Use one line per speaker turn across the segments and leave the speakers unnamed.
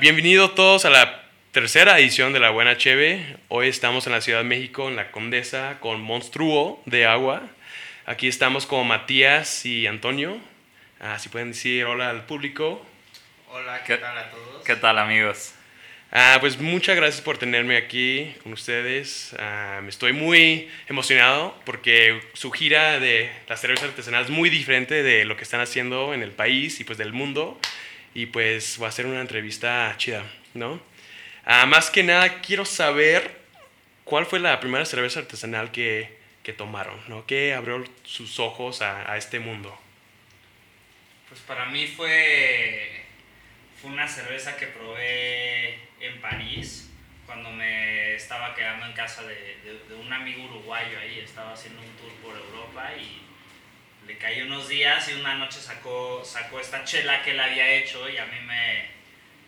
bienvenidos todos a la tercera edición de La Buena Cheve. Hoy estamos en la Ciudad de México, en la Condesa, con Monstruo de Agua. Aquí estamos con Matías y Antonio. Ah, si pueden decir hola al público.
Hola, ¿qué, tal a todos?
¿Qué tal amigos?
Ah, pues muchas gracias por tenerme aquí con ustedes. Ah, estoy muy emocionado porque su gira de la cerveza artesanal es muy diferente de lo que están haciendo en el país y pues del mundo. Y pues va a ser una entrevista chida, ¿no? Ah, más que nada quiero saber cuál fue la primera cerveza artesanal que, que tomaron, ¿no? ¿Qué abrió sus ojos a, a este mundo?
Pues para mí fue, fue una cerveza que probé en París, cuando me estaba quedando en casa de, de, un amigo uruguayo ahí, estaba haciendo un tour por Europa y le caí unos días y una noche sacó, sacó esta chela que él había hecho y a mí me,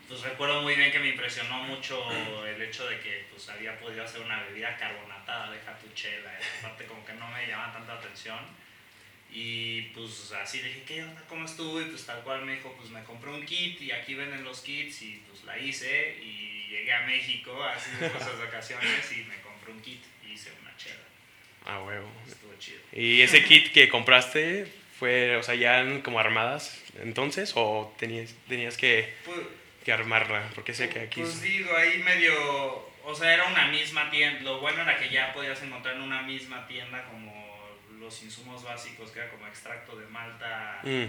pues recuerdo muy bien que me impresionó mucho el hecho de que pues había podido hacer una bebida carbonatada, deja tu chela, aparte como que no me llamaba tanta atención. Y pues así dije, ¿qué onda? ¿Cómo estuvo? Y pues tal cual me dijo, pues me compré un kit y aquí venden los kits y pues la hice y llegué a México así de cosas de ocasiones y me compré un kit y hice chela.
Ah, huevo.
Estuvo chido.
¿Y ese kit que compraste fue, o sea, ya como armadas entonces o tenías, tenías que,
Pues,
que armarla? Porque sé que aquí...
pues digo, ahí medio, o sea, era una misma tienda. Lo bueno era que ya podías encontrar en una misma tienda como los insumos básicos, que era como extracto de malta,
Mm,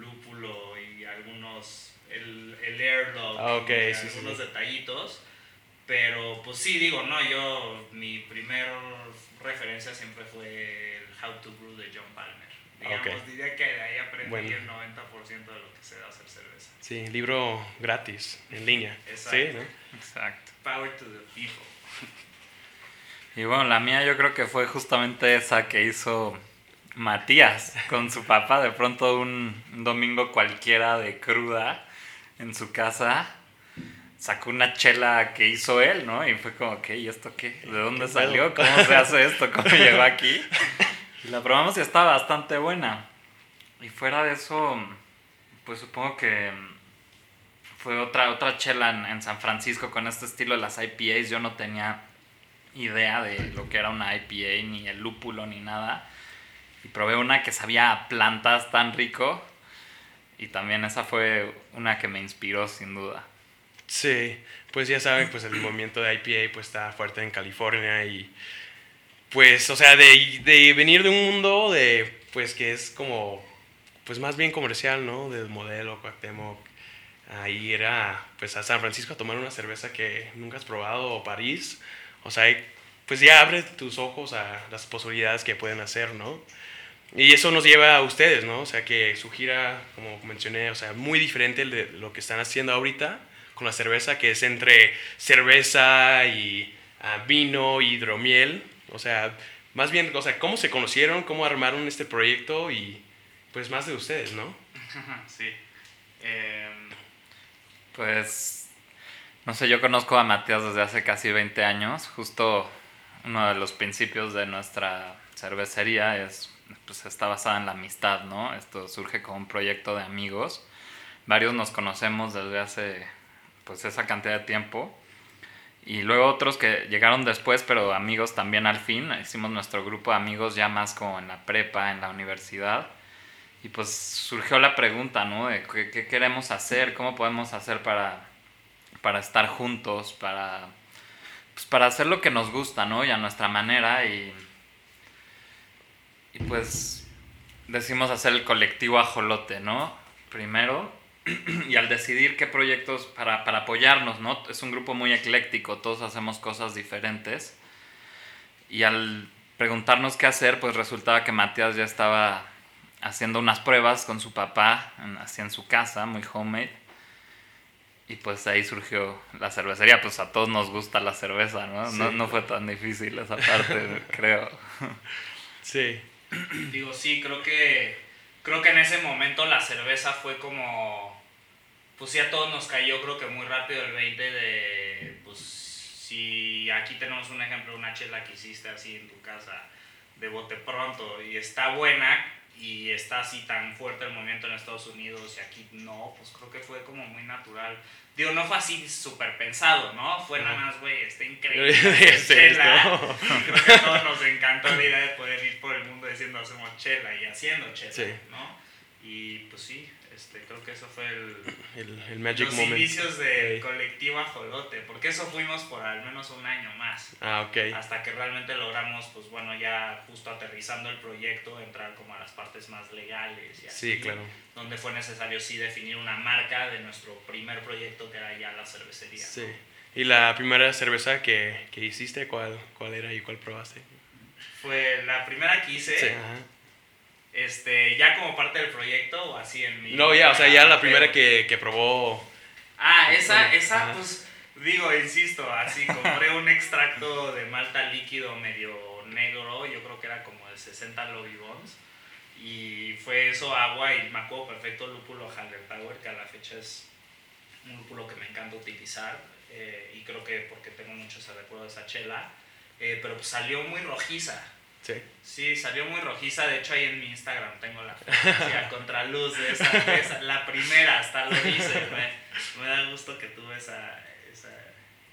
lúpulo y algunos, el, el airlock,
Ah, sí,
algunos
sí.
detallitos. Pero pues sí, digo, no, yo, mi primer referencia siempre fue el How to Brew de John Palmer. Digamos,
Ok.
diría que de ahí aprendí
Bueno.
el 90% de lo que se da hacer cerveza.
sí, libro gratis, en línea.
Exacto.
Sí, ¿no?
Exacto.
Power to the people.
Y bueno, la mía yo creo que fue justamente esa que hizo Matías con su papá. De pronto un domingo cualquiera de cruda en su casa sacó una chela que hizo él, ¿no? Y fue como, ¿qué? ¿Y esto qué? ¿De dónde
¿Qué
salió? ¿Cómo se hace esto? ¿Cómo llegó aquí? Y la probamos y está bastante buena. Y fuera de eso, pues supongo que fue otra, otra chela en, en San Francisco con este estilo de las IPAs. Yo no tenía idea de lo que era una IPA, ni el lúpulo, ni nada. Y probé una que sabía a plantas tan rico. Y también esa fue una que me inspiró sin duda.
Sí, pues ya saben, pues el movimiento de IPA pues está fuerte en California y pues, o sea, de, de venir de un mundo de, pues que es como, pues más bien comercial, ¿no? Del modelo, Cuauhtémoc, ahí era, pues a San Francisco a tomar una cerveza que nunca has probado o París, o sea, pues ya abre tus ojos a las posibilidades que pueden hacer, ¿no? Y eso nos lleva a ustedes, ¿no? O sea, que su gira, como mencioné, o sea, muy diferente de lo que están haciendo ahorita con la cerveza, que es entre cerveza y ah, vino, hidromiel. O sea, más bien, o sea, cómo se conocieron, cómo armaron este proyecto y pues más de ustedes, ¿no?
sí. Em,
Pues, no sé, yo conozco a Matías desde hace casi 20 años. Justo uno de los principios de nuestra cervecería es, pues está basada en la amistad, ¿no? Esto surge como un proyecto de amigos. Varios nos conocemos desde hace, pues, esa cantidad de tiempo. Y luego otros que llegaron después, pero amigos también al fin. Hicimos nuestro grupo de amigos ya más como en la prepa, en la universidad. Y pues surgió la pregunta, ¿no? De qué, qué queremos hacer, cómo podemos hacer para, para estar juntos, para, pues para hacer lo que nos gusta, ¿no? Y a nuestra manera. Y, y pues decidimos hacer el colectivo Ajolote, ¿no? Primero. Y al decidir qué proyectos para, para apoyarnos, ¿no? Es un grupo muy ecléctico, todos hacemos cosas diferentes. Y al preguntarnos qué hacer, pues resultaba que Matías ya estaba haciendo unas pruebas con su papá, en- así en su casa, muy homemade. Y pues ahí surgió la cervecería, pues a todos nos gusta la cerveza, ¿no? No,
Sí.
no fue tan difícil esa parte, creo.
Sí.
Digo, sí, creo que creo que en ese momento la cerveza fue como pues sí a todos nos cayó creo que muy rápido el 20 de pues si aquí tenemos un ejemplo una chela que hiciste así en tu casa de bote pronto y está buena, y está así tan fuerte el movimiento en Estados Unidos y aquí no, pues creo que fue como muy natural. Digo, no fue así súper pensado, ¿no? Fue nada más, güey, está increíble.
Sí,
chela.
esto.
Creo que a todos nos encantó la idea de poder ir por el mundo diciendo hacemos chela y haciendo chela,
Sí.
¿no? Y pues sí, este, creo que eso fue el,
El, el magic
los
moment.
inicios del colectivo Ajolote, porque eso fuimos por al menos un año más
Ah, ok.
hasta que realmente logramos, pues bueno, ya justo aterrizando el proyecto, entrar como a las partes más legales y así,
Sí, claro.
donde fue necesario sí definir una marca de nuestro primer proyecto que era ya la cervecería.
Sí. ¿Y la primera cerveza que, que hiciste, cuál, cuál era y cuál probaste?
Fue la primera que hice,
Sí, ajá.
Este, ya como parte del proyecto o así en mi...
No, ya, o sea, ya la primera que, que probó.
Ah, esa, esa,
ajá.
pues, digo, insisto, así compré un extracto de malta líquido medio negro, yo creo que era como de 60 Lobby Bonds, y fue eso, agua, y me acuerdo perfecto lúpulo Power, que a la fecha es un lúpulo que me encanta utilizar, eh, y creo que porque tengo mucho ese recuerdo de esa chela, eh, pero pues salió muy rojiza.
Sí.
Sí, salió muy rojiza. De hecho, ahí en mi Instagram tengo la fotografía contraluz de esa, de esa- La primera, hasta lo dice. Me, me da gusto que tuve esa, esa.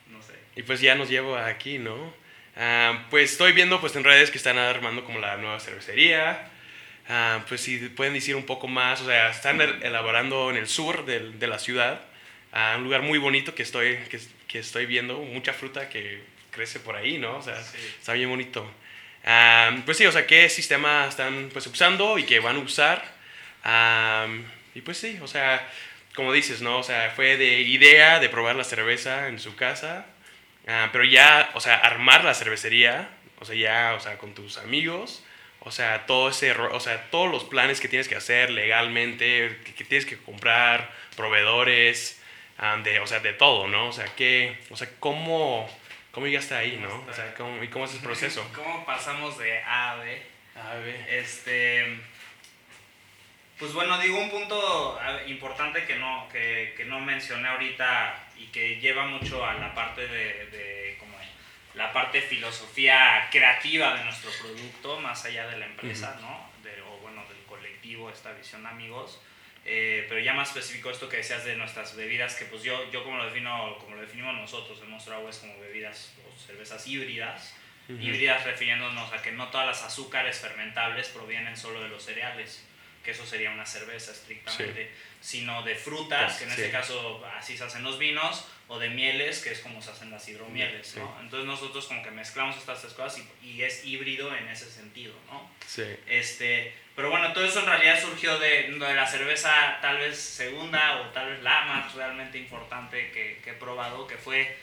No sé.
Y pues ya nos llevo aquí, ¿no? Ah, pues estoy viendo pues en redes que están armando como la nueva cervecería. Ah, pues si pueden decir un poco más, o sea, están el- elaborando en el sur del- de, la ciudad, ah, un lugar muy bonito que estoy, que, que estoy viendo, mucha fruta que crece por ahí, ¿no? O sea,
Sí.
está bien bonito. Pues sí, o sea, qué sistema están pues usando y que van a usar. Y pues sí, o sea, como dices, ¿no? O sea, fue de idea de probar la cerveza en su casa, ah, pero ya, o sea, armar la cervecería, o sea, ya, o sea, con tus amigos, o sea, todo ese, o sea, todos los planes que tienes que hacer legalmente, que, tienes que comprar, proveedores, ah, de, o sea, de todo, ¿no? O sea, que, o sea, cómo, cómo llegaste ahí, ¿no? O sea, cómo, y cómo es el proceso.
¿Cómo pasamos de A a B?
A ver.
Este. Pues bueno, digo un punto importante que no, que, que no mencioné ahorita y que lleva mucho a la parte de, de como la parte filosofía creativa de nuestro producto, más allá de la empresa, ¿no? De- o bueno, del colectivo, esta visión amigos. Eh, pero ya más específico esto que decías de nuestras bebidas, que pues yo, yo como lo defino, como lo definimos nosotros en Monster Agua es como bebidas o cervezas híbridas,
Ujú.
híbridas refiriéndonos a que no todas las azúcares fermentables provienen solo de los cereales, que eso sería una cerveza estrictamente, sino de frutas,
Pues,
que en
sí.
este caso así se hacen los vinos, o de mieles, que es como se hacen las hidromieles,
Sí.
¿no? Entonces nosotros como que mezclamos estas tres cosas y, y es híbrido en ese sentido, ¿no?
Sí.
Este, pero bueno, todo eso en realidad surgió de, de la cerveza tal vez segunda o tal vez la más realmente importante que, que he probado, que fue,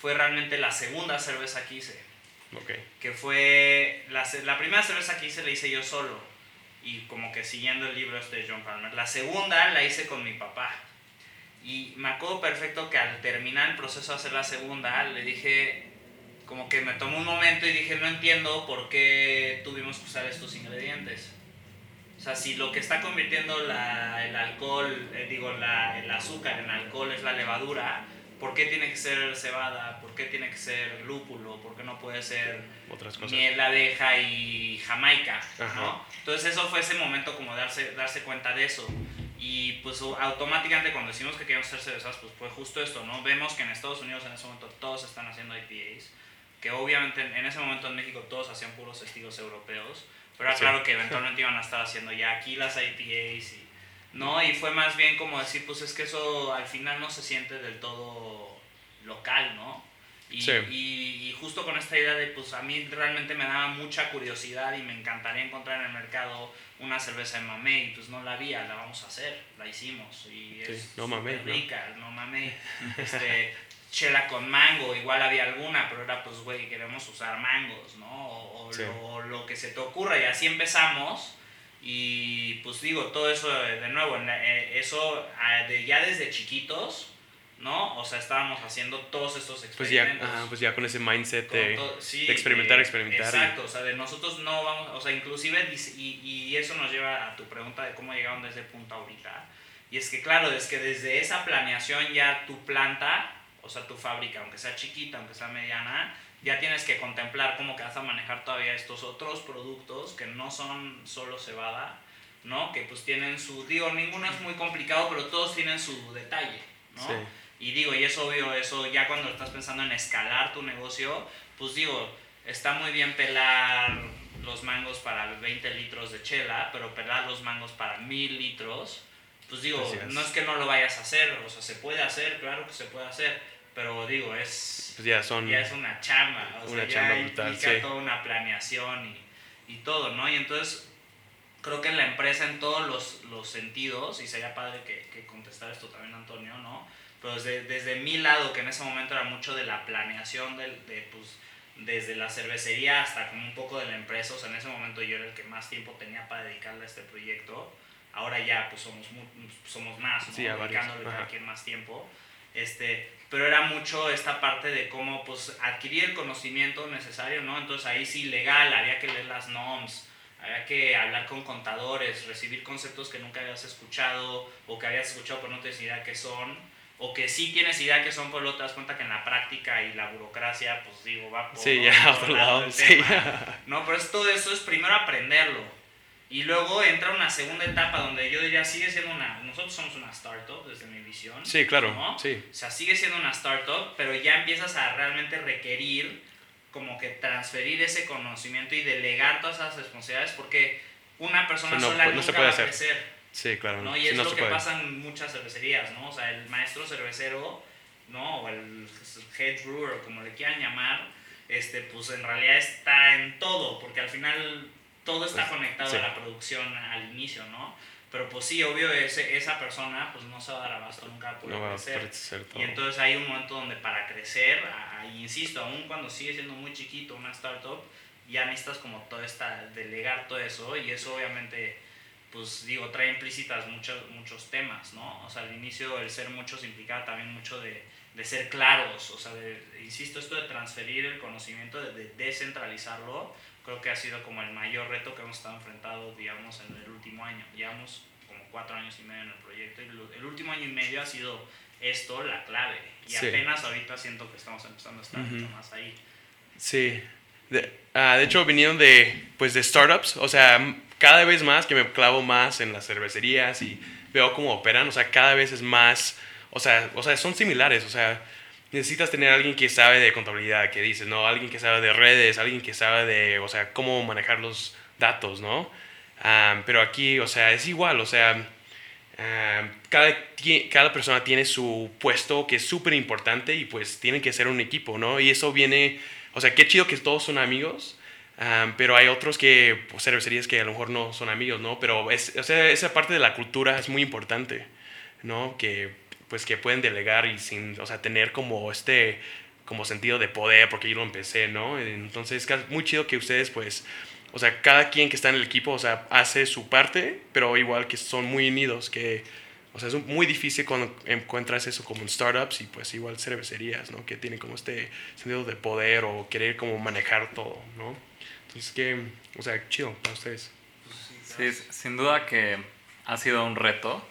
fue realmente la segunda cerveza que hice
Ok.
que fue la, la primera cerveza que hice la hice yo solo y como que siguiendo el libro este de John Palmer. La segunda la hice con mi papá y me acuerdo perfecto que al terminar el proceso de hacer la segunda le dije como que me tomó un momento y dije no entiendo por qué tuvimos que usar estos ingredientes. O sea, si lo que está convirtiendo la- el alcohol, eh, digo, la- el azúcar en alcohol es la levadura, ¿por qué tiene que ser cebada? ¿Por qué tiene que ser lúpulo? ¿Por qué no puede ser
Otras cosas.
miel, abeja y jamaica? ¿no? Entonces eso fue ese momento como darse, darse cuenta de eso. Y pues au- automáticamente cuando decimos que queremos hacer cervezas, pues fue justo esto, ¿no? Vemos que en Estados Unidos en ese momento todos están haciendo IPAs, que obviamente en en ese momento en México todos hacían puros estilos europeos, pero era
Sí.
claro que eventualmente iban a estar haciendo ya aquí las IPAs y... ¿no? Y fue más bien como decir, pues es que eso al final no se siente del todo local, ¿no? Y,
Sí.
y, y justo con esta idea de, pues a mí realmente me daba mucha curiosidad y me encantaría encontrar en el mercado una cerveza de mamey, pues no la había, la vamos a hacer, la hicimos y
Sí,
es
no mamey,
súper
¿no?
rica, no mamey. Este, chela con mango, igual había alguna, pero era pues, güey, queremos usar mangos, ¿no? O, o
Sí.
lo, lo que se te ocurra y así empezamos. Y pues digo, todo eso eh, de nuevo, eh, eso ah, ya desde chiquitos, ¿no? O sea, estábamos haciendo todos estos
Pues ya,
experimentos.
ajá, pues ya con ese mindset
Con
de...
sí,
de experimentar,
eh,
experimentar y-
Exacto, o sea, de nosotros no vamos, o sea, inclusive, y, y eso nos lleva a tu pregunta de cómo llegaron desde punto ahorita. Y es que, claro, es que desde esa planeación ya tu planta, o sea, tu fábrica, aunque sea chiquita, aunque sea mediana, ya tienes que contemplar cómo que vas a manejar todavía estos otros productos que no son solo cebada ¿no? Que pues tienen su, digo, ninguno es muy complicado, pero todos tienen su detalle, ¿no?
Sí.
Y digo, y es obvio, eso ya cuando estás pensando en escalar tu negocio, pues digo, está muy bien pelar los mangos para 20 litros de chela, pero pelar los mangos para 1000 litros, pues digo, no es que no lo vayas a hacer, o sea, se puede hacer, claro que se puede hacer, pero digo, es,
Pues ya son...
ya es una chamba, o
Una
sea,
chamba
ya
brutal,
implica
sí.
toda una planeación y, y todo, ¿no? Y entonces creo que en la empresa en todos los, los sentidos, y sería padre que, que contestar esto también Antonio, ¿no? Pero desde, desde mi lado, que en ese momento era mucho de la planeación, del- de, pues, desde la cervecería hasta como un poco de la empresa, o sea, en ese momento yo era el que más tiempo tenía para dedicarle a este proyecto, ahora ya pues somos, somos más, ¿no?
Sí, a
Dedicándole cada quien más tiempo. Este, pero era mucho esta parte de cómo pues adquirir el conocimiento necesario, ¿no? Entonces ahí sí legal, había que leer las NOMS, había que hablar con contadores, recibir conceptos que nunca habías escuchado o que habías escuchado pero no tienes idea qué son, o que sí tienes idea qué son pero luego te das cuenta que en la práctica y la burocracia, pues digo, va por
Sí, ya,
otro lado
sí.
tema. No, pero es, todo eso es primero aprenderlo. Y luego entra una segunda etapa donde yo diría, sigue siendo una, nosotros somos una startup desde mi visión.
Sí, claro,
¿no?
sí.
O sea, sigue siendo una startup, pero ya empiezas a realmente requerir como que transferir ese conocimiento y delegar todas esas responsabilidades porque una persona
no,
sola
pues, no
nunca
se puede
va a
hacer.
crecer.
Sí, claro.
¿no? Y es
no
lo que
puede.
pasa en muchas cervecerías, ¿no? O sea, el maestro cervecero, ¿no? O el head brewer, como le quieran llamar, este, pues en realidad está en todo, porque al final todo está
Pues,
conectado
sí.
a la producción al inicio, ¿no? Pero pues sí, obvio, ese, esa persona pues no se va a dar abasto nunca va a poder
No va a
crecer.
crecer.
Y entonces hay un momento donde para crecer, a- a- insisto, aún cuando sigue siendo muy chiquito una startup, ya necesitas como todo esta, delegar todo eso y eso obviamente, pues digo, trae implícitas muchos, muchos temas, ¿no? O sea, al inicio el ser muchos implicaba también mucho de, de ser claros, o sea, de- insisto, esto de transferir el conocimiento, de, de descentralizarlo, creo que ha sido como el mayor reto que hemos estado enfrentados, digamos, en el último año. Llevamos como cuatro años y medio en el proyecto y el último año y medio ha sido esto la clave. Y
Sí.
apenas ahorita siento que estamos empezando a estar
Ujú.
mucho más ahí.
Sí. De, ah, de hecho, vinieron de, pues, de startups. O sea, cada vez más que me clavo más en las cervecerías y veo cómo operan. O sea, cada vez es más... O sea, o sea, son similares. O sea, necesitas tener a alguien que sabe de contabilidad, que dices, ¿no? Alguien que sabe de redes, alguien que sabe de, o sea, cómo manejar los datos, ¿no? Ah, pero aquí, o sea, es igual. O sea, Ah, cada, cada persona tiene su puesto que es súper importante y pues tienen que ser un equipo, ¿no? Y eso viene, o sea, qué chido que todos son amigos, ah, pero hay otros que, pues, cervecerías que a lo mejor no son amigos, ¿no? Pero es, o sea, esa parte de la cultura es muy importante, ¿no? Que, pues, que pueden delegar y sin, o sea, tener como este, como sentido de poder, porque yo lo empecé, ¿no? Entonces, es muy chido que ustedes, pues, o sea, cada quien que está en el equipo, o sea, hace su parte, pero igual que son muy unidos, que, o sea, es muy difícil cuando encuentras eso como en startups y pues igual cervecerías, ¿no? Que tienen como este sentido de poder o querer como manejar todo, ¿no? Entonces, que, o sea, chido para ustedes.
Sí, sin duda que ha sido un reto,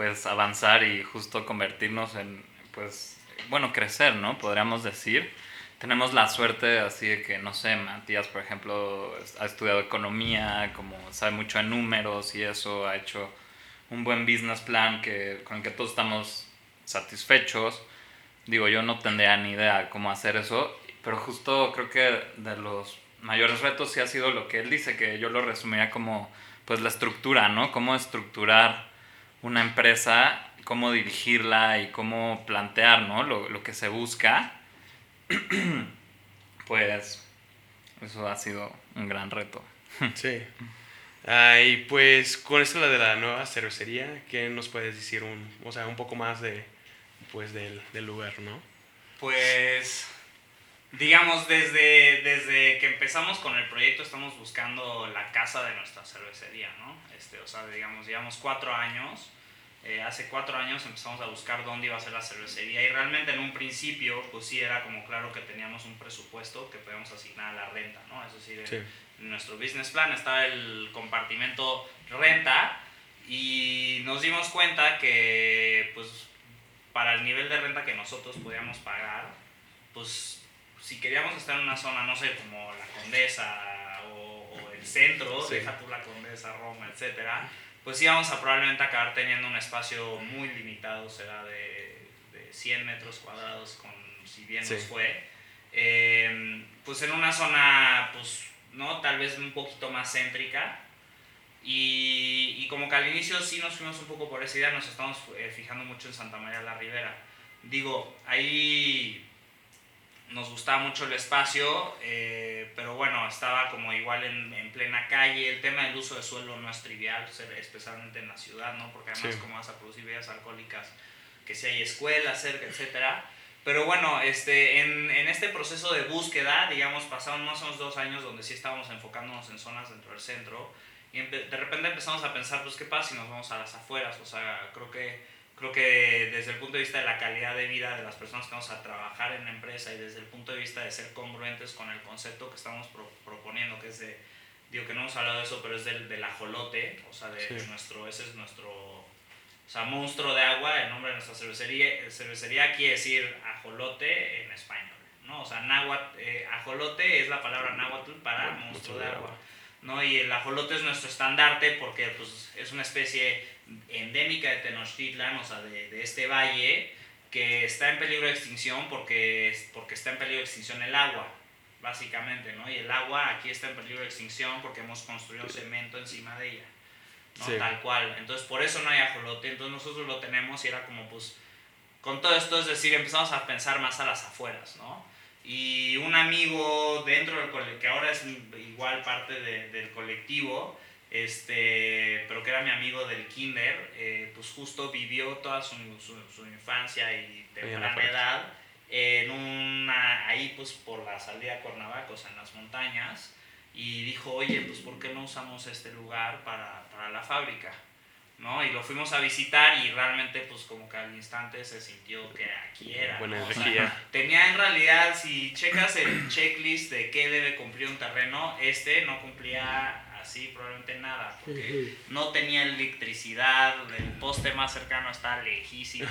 pues avanzar y justo convertirnos en, pues, bueno, crecer, ¿no? Podríamos decir. Tenemos la suerte así de que, no sé, Matías, por ejemplo, ha estudiado economía, como sabe mucho de números y eso, ha hecho un buen business plan que, con el que todos estamos satisfechos. Digo, yo no tendría ni idea cómo hacer eso, pero justo creo que de los mayores retos sí ha sido lo que él dice, que yo lo resumiría como pues la estructura, ¿no? Cómo estructurar una empresa, cómo dirigirla y cómo plantear, ¿no? Lo, lo que se busca. pues eso ha sido un gran reto.
Sí. Ah, y pues con esto la de la nueva cervecería, ¿qué nos puedes decir un, o sea, un poco más de, pues, del, del lugar, ¿no?
Pues, digamos, desde, desde que empezamos con el proyecto estamos buscando la casa de nuestra cervecería, ¿no? Este, o sea, digamos, llevamos cuatro años. eh, hace cuatro años empezamos a buscar dónde iba a ser la cervecería y realmente en un principio, pues sí era como claro que teníamos un presupuesto que podíamos asignar a la renta, ¿no? Es decir,
Sí.
en nuestro business plan estaba el compartimento renta y nos dimos cuenta que pues para el nivel de renta que nosotros podíamos pagar, pues si queríamos estar en una zona, no sé, como la Condesa o, o el centro, deja tú la Condesa, Roma, etcétera, pues íbamos a probablemente acabar teniendo un espacio muy limitado, será de, de 100 metros cuadrados, con, si bien nos fue, eh, pues en una zona, pues, ¿no? Tal vez un poquito más céntrica, y, y, como que al inicio sí nos fuimos un poco por esa idea, nos estamos eh, fijando mucho en Santa María la Ribera. Digo, ahí nos gustaba mucho el espacio, eh, pero bueno, estaba como igual en, en, plena calle. El tema del uso de suelo no es trivial, especialmente en la ciudad, ¿no? Porque además, como vas a producir bebidas alcohólicas, que si hay escuelas cerca, etcétera. Pero bueno, este, en, en, este proceso de búsqueda, digamos, pasaron más o menos dos años donde sí estábamos enfocándonos en zonas dentro del centro y de repente empezamos a pensar, pues, ¿qué pasa si nos vamos a las afueras? O sea, creo que, creo que desde el punto de vista de la calidad de vida de las personas que vamos a trabajar en la empresa y desde el punto de vista de ser congruentes con el concepto que estamos proponiendo, que es de, digo que no hemos hablado de eso, pero es del, del ajolote, o sea, de nuestro, ese es nuestro, o sea, monstruo de agua, el nombre de nuestra cervecería, cervecería quiere decir ajolote en español, ¿no? O sea, náhuatl, eh, ajolote es la palabra náhuatl para monstruo de agua. ¿no? Y el ajolote es nuestro estandarte porque pues, es una especie endémica de Tenochtitlan, o sea, de, de, este valle, que está en peligro de extinción porque, porque está en peligro de extinción el agua, básicamente, ¿no? Y el agua aquí está en peligro de extinción porque hemos construido cemento encima de ella, ¿no? Tal cual. Entonces, por eso no hay ajolote. Entonces, nosotros lo tenemos y era como, pues, con todo esto, es decir, empezamos a pensar más a las afueras, ¿no? y un amigo dentro del colectivo, que ahora es igual parte del colectivo, este, pero que era mi amigo del kinder, eh, pues justo vivió toda su, su, infancia y temprana edad en una, ahí pues por la salida a Cuernavacos, en las montañas, y dijo, oye, pues ¿por qué no usamos este lugar para, para la fábrica? ¿no? Y lo fuimos a visitar y realmente pues como que al instante se sintió que aquí era.
Buena energía.
tenía en realidad, si checas el checklist de qué debe cumplir un terreno, este no cumplía así probablemente nada, porque no tenía electricidad, el poste más cercano está lejísimo,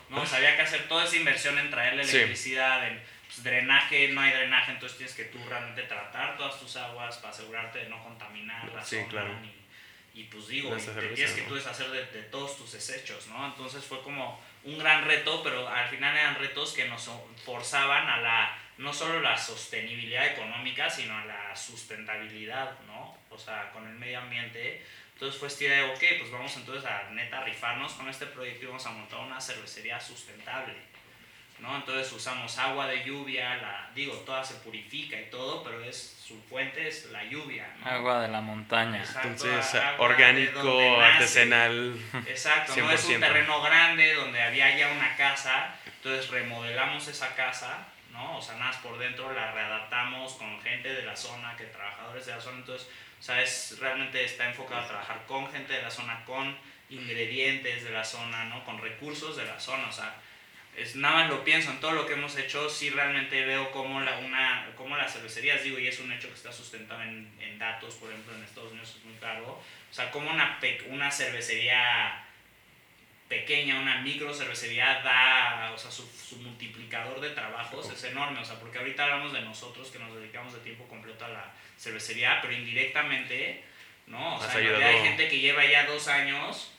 ¿no? sabía que hacer toda esa inversión en traerle electricidad, en pues, drenaje, no hay drenaje, entonces tienes que tú realmente tratar todas tus aguas para asegurarte de no contaminar la
sí, claro.
Y pues digo, tienes que tú deshacer de, de, todos tus desechos, ¿no? Entonces fue como un gran reto, pero al final eran retos que nos forzaban a la, no solo la sostenibilidad económica, sino la sustentabilidad, ¿no? O sea, con el medio ambiente. Entonces fue esta idea de, ok, pues vamos entonces a neta rifarnos con este proyecto y vamos a montar una cervecería sustentable. ¿no? Entonces usamos agua de lluvia, la, digo, toda se purifica y todo, pero es su fuente es la lluvia.
Agua de la montaña.
Entonces, orgánico, artesanal.
Exacto, no es un terreno grande donde había ya una casa, entonces remodelamos esa casa, ¿no? O sea, nada por dentro la readaptamos con gente de la zona, que trabajadores de la zona, entonces, o sea, realmente está enfocado a trabajar con gente de la zona, con ingredientes de la zona, ¿no? Con recursos de la zona, o sea, es, nada más lo pienso en todo lo que hemos hecho, sí realmente veo cómo, la, una, cómo las cervecerías, digo, y es un hecho que está sustentado en, en datos, por ejemplo, en Estados Unidos es muy claro, o sea, cómo una, una cervecería pequeña, una micro cervecería da, o sea, su, su, multiplicador de trabajos es enorme, o sea, porque ahorita hablamos de nosotros que nos dedicamos de tiempo completo a la cervecería, pero indirectamente, ¿no? O sea, hay gente que lleva ya dos años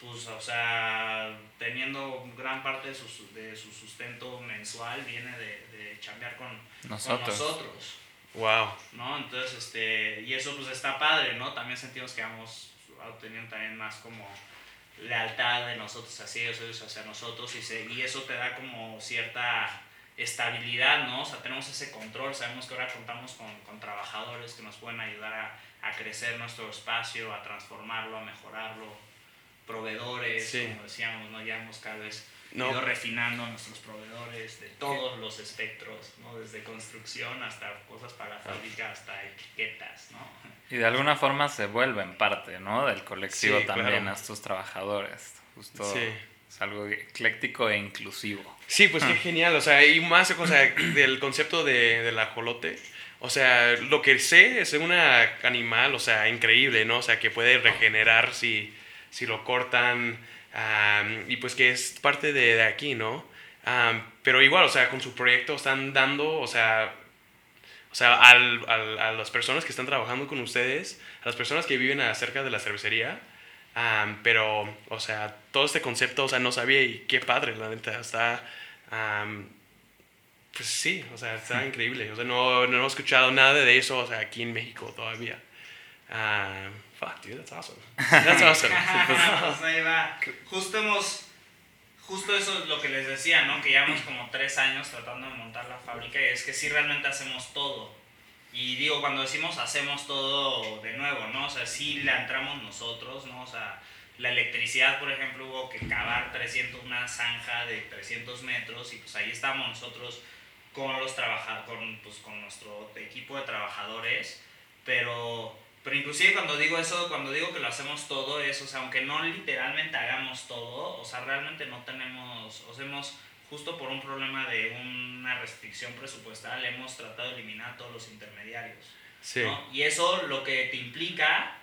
pues, o sea, teniendo gran parte de su, de su sustento mensual, viene de, de chambear con nosotros. nosotros.
Wow.
¿No? Entonces, este, y eso pues está padre, ¿no? También sentimos que vamos obteniendo también más como lealtad de nosotros hacia ellos, hacia nosotros, y, se, y eso te da como cierta estabilidad, ¿no? O sea, tenemos ese control, sabemos que ahora contamos con, con trabajadores que nos pueden ayudar a, a crecer nuestro espacio, a transformarlo, a mejorarlo proveedores, como decíamos, ¿no? ya hemos cada vez ido refinando nuestros proveedores de todos los espectros, ¿no? desde construcción hasta cosas para la fábrica, hasta etiquetas. ¿no?
Y de alguna forma se vuelven parte ¿no? del colectivo también a estos trabajadores. Justo es algo ecléctico e inclusivo.
Sí, pues qué genial, o sea, y más o sea, del concepto de, del ajolote. O sea, lo que sé es un animal, o sea, increíble, ¿no? O sea, que puede regenerar si, si lo cortan, y pues que es parte de, aquí, ¿no? pero igual, o sea, con su proyecto están dando, o sea, o sea, al, al, a las personas que están trabajando con ustedes, a las personas que viven acerca de la cervecería, am, pero, o sea, todo este concepto, o sea, no sabía y qué padre, la neta, está, pues sí, o sea, está increíble, o sea, no, no hemos escuchado nada de eso, o sea, aquí en México todavía. Am, fuck, dude, that's awesome. That's awesome.
Pues ahí va. Justo hemos, justo eso es lo que les decía, ¿no? Que llevamos como tres años tratando de montar la fábrica y es que sí realmente hacemos todo. Y digo, cuando decimos hacemos todo de nuevo, ¿no? O sea, sí la entramos nosotros, ¿no? O sea, la electricidad, por ejemplo, hubo que cavar 300, una zanja de 300 metros y pues ahí estamos nosotros con los trabaja con, pues, con nuestro equipo de trabajadores, pero, pero inclusive cuando digo eso, cuando digo que lo hacemos todo, es, o sea, aunque no literalmente hagamos todo, o sea, realmente no tenemos, o sea, hemos, justo por un problema de una restricción presupuestal, hemos tratado de eliminar todos los intermediarios.
Sí,
¿no? Y eso lo que te implica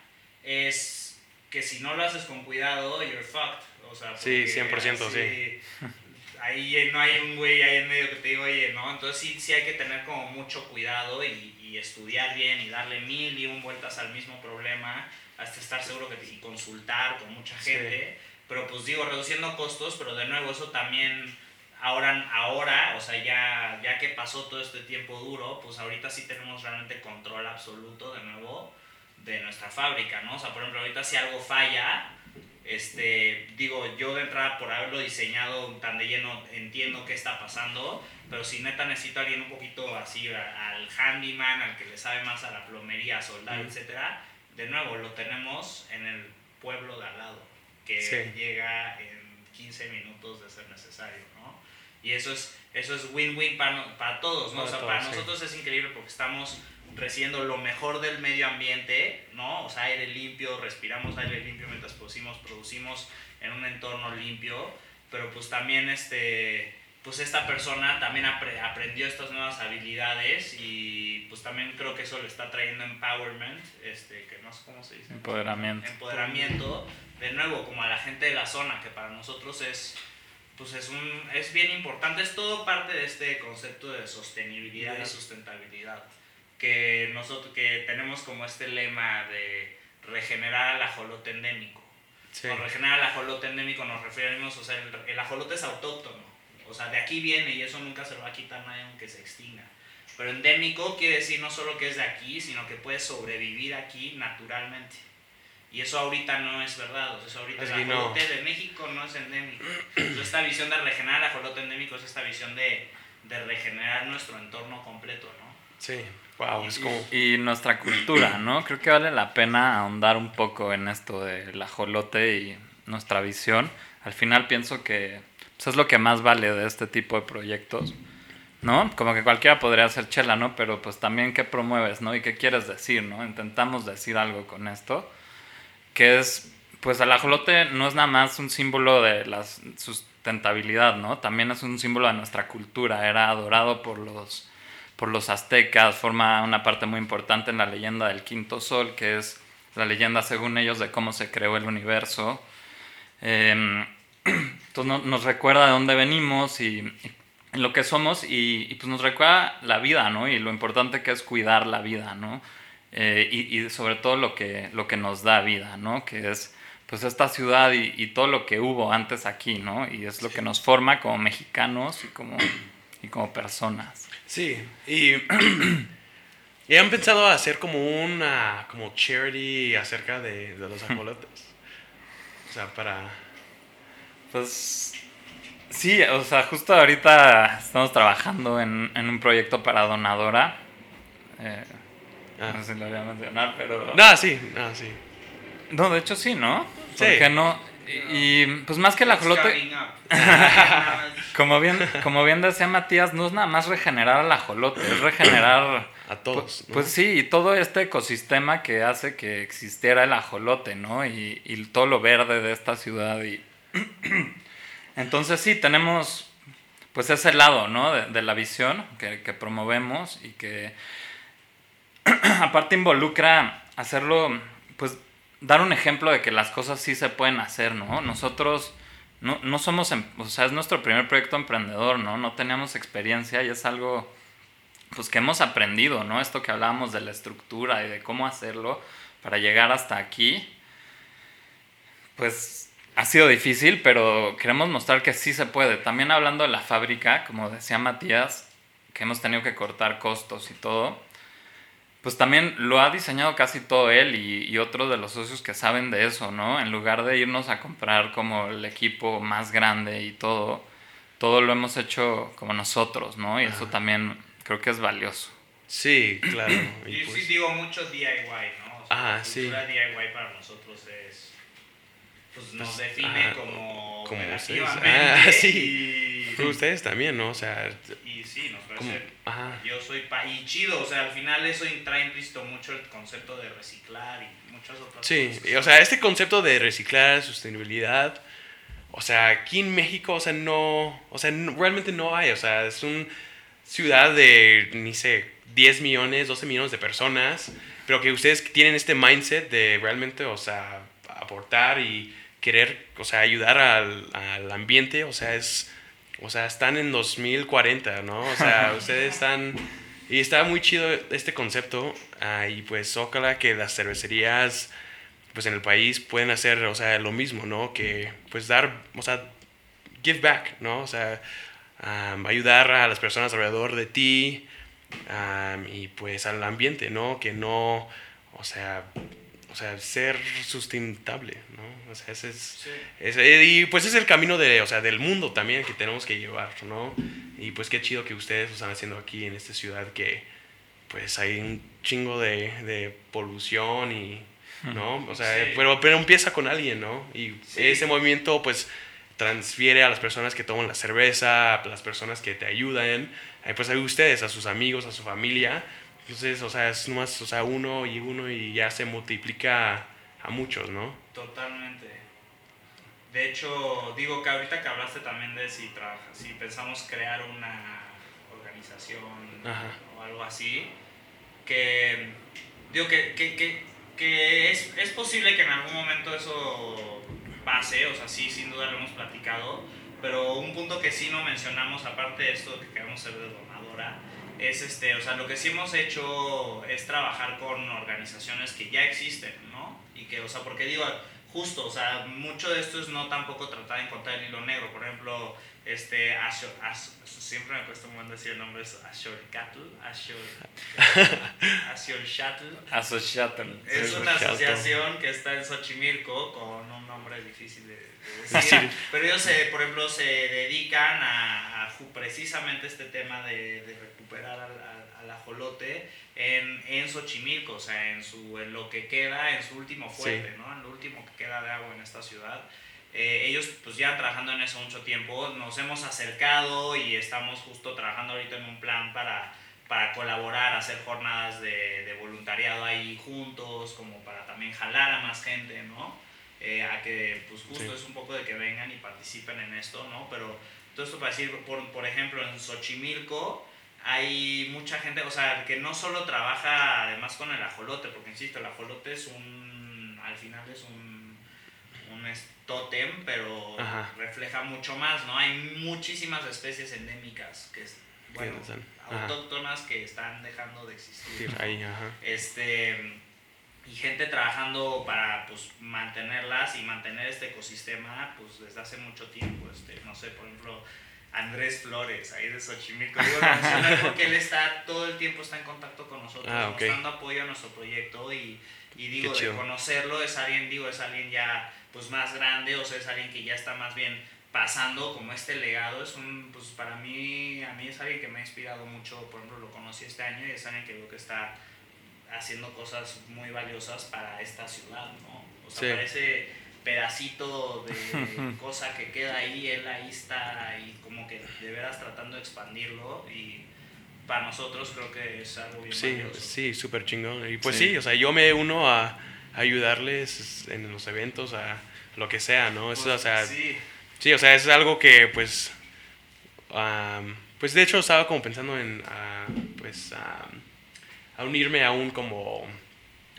es que si no lo haces con cuidado, you're fucked. O sea,
Sí,
porque
100%,
así- Ahí no hay un güey ahí en medio que te diga, oye, ¿no? Entonces sí, sí hay que tener como mucho cuidado y, y estudiar bien y darle mil y un vueltas al mismo problema hasta estar seguro que te, y consultar con mucha
Sí.
gente. Pero pues digo, reduciendo costos, pero de nuevo eso también ahora, ahora, o sea, ya, ya que pasó todo este tiempo duro, pues ahorita sí tenemos realmente control absoluto de nuevo de nuestra fábrica, ¿no? O sea, por ejemplo, ahorita si algo falla, este, digo, yo de entrada por haberlo diseñado tan de lleno entiendo qué está pasando, pero si neta necesito a alguien un poquito así, al handyman, al que le sabe más a la plomería, a soldar,
Ujú.
etcétera, de nuevo lo tenemos en el pueblo de al lado, que
Sí.
llega en 15 minutos de ser necesario, ¿no? Y eso es eso es win-win para, no- para todos, ¿no?
Para
o sea,
todos,
para
sí.
nosotros es increíble porque estamos recibiendo lo mejor del medio ambiente, ¿no? O sea, aire limpio, respiramos aire limpio mientras producimos, producimos en un entorno limpio, pero pues también este pues esta persona también apre- aprendió estas nuevas habilidades y pues también creo que eso le está trayendo empowerment, este, que no sé cómo se dice.
Empoderamiento.
empoderamiento de nuevo como a la gente de la zona que para nosotros es pues es un es bien importante. Es todo parte de este concepto de sostenibilidad y sustentabilidad que nosotros que tenemos como este lema de regenerar al ajolote endémico.
Sí.
con regenerar al ajolote endémico nos referimos o sea el, el ajolote es autóctono o sea de aquí viene y eso nunca se lo va a quitar nadie aunque se extinga pero endémico quiere decir no solo que es de aquí sino que puede sobrevivir aquí naturalmente y eso ahorita no es verdad, o sea, eso ahorita
Aquí
el
no.
ajolote de México no es endémico. Entonces, esta visión de regenerar el ajolote endémico es esta visión de, de regenerar nuestro entorno completo, ¿no?
Sí, wow, es como...
Y nuestra cultura, ¿no? Creo que vale la pena ahondar un poco en esto del ajolote y nuestra visión. Al final pienso que pues, es lo que más vale de este tipo de proyectos, ¿no? Como que cualquiera podría hacer chela, ¿no? Pero pues también qué promueves, ¿no? Y qué quieres decir, ¿no? Intentamos decir algo con esto, que es, pues el ajolote no es nada más un símbolo de la sustentabilidad, ¿no? También es un símbolo de nuestra cultura, era adorado por los por los aztecas, forma una parte muy importante en la leyenda del quinto sol, que es la leyenda según ellos de cómo se creó el universo. Eh, entonces no- nos recuerda de dónde venimos y, y lo que somos y, y, pues nos recuerda la vida, ¿no? Y lo importante que es cuidar la vida, ¿no? Eh, y, y sobre todo lo que, lo que nos da vida, ¿no? Que es pues esta ciudad y, y todo lo que hubo antes aquí, ¿no? Y es lo que nos forma como mexicanos y como, y como personas.
Sí, y, y han pensado hacer como una como charity acerca de, de los ajolotes. O sea, para...
Pues sí, o sea, justo ahorita estamos trabajando en, en un proyecto para donadora. Eh,
Ah.
No sé si lo voy a mencionar, pero...
No, sí, no, sí.
No, de hecho sí, ¿no?
Sí.
¿Por qué no? Y, y, pues más que el ajolote, como bien, como bien decía Matías, no es nada más regenerar al ajolote, es regenerar...
A todos.
Pues,
¿no?
pues sí, y todo este ecosistema que hace que existiera el ajolote, ¿no? Y, y todo lo verde de esta ciudad. Y... Entonces sí, tenemos pues ese lado, ¿no? De, la visión que, que promovemos y que aparte involucra hacerlo, pues dar un ejemplo de que las cosas sí se pueden hacer, ¿no? Nosotros no, no somos, em- o sea, es nuestro primer proyecto emprendedor, ¿no? No teníamos experiencia y es algo pues que hemos aprendido, ¿no? Esto que hablábamos de la estructura y de cómo hacerlo para llegar hasta aquí, pues ha sido difícil, pero queremos mostrar que sí se puede. También hablando de la fábrica, como decía Matías, que hemos tenido que cortar costos y todo, pues también lo ha diseñado casi todo él y, y otros de los socios que saben de eso, ¿no? En lugar de irnos a comprar como el equipo más grande y todo, todo lo hemos hecho como nosotros, ¿no? Y eso también creo que es valioso.
Sí, claro.
Y,
pues
sí digo mucho DIY, ¿no? O
Ah,
la
sí.
cultura DIY para nosotros es pues nos
Pues,
define
ah,
como,
como ustedes.
operativamente
Ah, sí.
y,
Pero ustedes también, ¿no? O sea,
y sí, nos parece
ajá.
yo soy pa y chido, o sea, al final eso trae implícito mucho el concepto de reciclar y muchas otras
Sí,
cosas.
y, o sea, este concepto de reciclar, sostenibilidad, o sea, aquí en México, o sea, no, o sea, no- realmente no hay, o sea, es una ciudad de, ni sé, 10 millones, 12 millones de personas, pero que ustedes tienen este mindset de realmente, o sea, aportar y querer, o sea, ayudar al, al ambiente, o sea, es, o sea, están en 2040, ¿no? O sea, ustedes están... Y está muy chido este concepto ah, y pues ojalá que las cervecerías pues en el país pueden hacer, o sea, lo mismo, ¿no? Que pues dar, o sea, give back, ¿no? O sea, ayudar a las personas alrededor de ti am, y pues al ambiente, ¿no? Que no, o sea, sea, ser sustentable, ¿no? O sea, ese es...
Sí.
ese- y pues es el camino de, o sea, del mundo también que tenemos que llevar, ¿no? Y pues qué chido que ustedes lo están haciendo aquí en esta ciudad que pues hay un chingo de, de polución y, ¿no? O sea,
Sí.
pero, pero empieza con alguien, ¿no? Y
Sí.
ese movimiento pues transfiere a las personas que toman la cerveza, a las personas que te ayudan, eh, pues a ustedes, a sus amigos, a su familia. Entonces, o sea, es nomás, o sea, uno y uno y ya se multiplica a, a muchos, ¿no?
Totalmente. De hecho, digo que ahorita que hablaste también de si, trabaja, si pensamos crear una organización
Ajá.
o algo así, que digo que, que, que, que es, es posible que en algún momento eso pase, o sea, sí, sin duda lo hemos platicado, pero un punto que sí no mencionamos, aparte de esto que queremos ser de donadora, es este, o sea, lo que sí hemos hecho es trabajar con organizaciones que ya existen, ¿no? Y que, o sea, porque digo, justo, o sea, mucho de esto es no tampoco tratar de encontrar el hilo negro, por ejemplo, este, Asho- As- siempre me cuesta un buen decir el nombre, es Ashore Cattle, Ashore, Shuttle, es una asociación que está en Xochimilco con un nombre difícil de, de
Sí.
decir. Pero ellos, se, por ejemplo, se dedican a, a precisamente este tema de, de recuperar al, al- al ajolote en, en Xochimilco, o sea, en, su, en lo que queda, en su último fuerte, ¿no? En lo último que queda de agua en esta ciudad. Eh, ellos pues ya trabajando en eso mucho tiempo, nos hemos acercado y estamos justo trabajando ahorita en un plan para, para colaborar, hacer jornadas de, de voluntariado ahí juntos, como para también jalar a más gente, ¿no? Eh, a que pues justo
Sí.
es un poco de que vengan y participen en esto, ¿no? Pero todo esto para decir, por, por ejemplo, en Xochimilco hay mucha gente, o sea, que no solo trabaja además con el ajolote, porque insisto, el ajolote es un, al final es un, un tótem, pero
Ajá.
refleja mucho más, ¿no? Hay muchísimas especies endémicas que, es- bueno, autóctonas que están dejando de existir.
Sí,
¿no?
ahí, ajá.
este y gente trabajando para pues mantenerlas y mantener este ecosistema pues desde hace mucho tiempo este no sé por ejemplo Andrés Flores ahí de Xochimilco digo porque él está todo el tiempo está en contacto con nosotros
Ah,
mostrando apoyo a nuestro proyecto y, y digo de conocerlo es alguien digo es alguien ya pues más grande o sea es alguien que ya está más bien pasando como este legado es un pues para mí a mí es alguien que me ha inspirado mucho por ejemplo lo conocí este año y es alguien que veo que está haciendo cosas muy valiosas para esta ciudad, ¿no? O sea,
Sí.
ese pedacito de cosa que queda ahí, él ahí está y como que de veras tratando de expandirlo y para nosotros creo que es algo bien
Sí,
valioso.
sí, súper chingón. Y pues
Sí.
sí. o sea, yo me uno a, a ayudarles en los eventos, a lo que sea, ¿no? Eso,
Pues,
o sea,
sí,
Sí, o sea, es algo que pues... pues de hecho estaba como pensando en ah, pues a unirme a un como...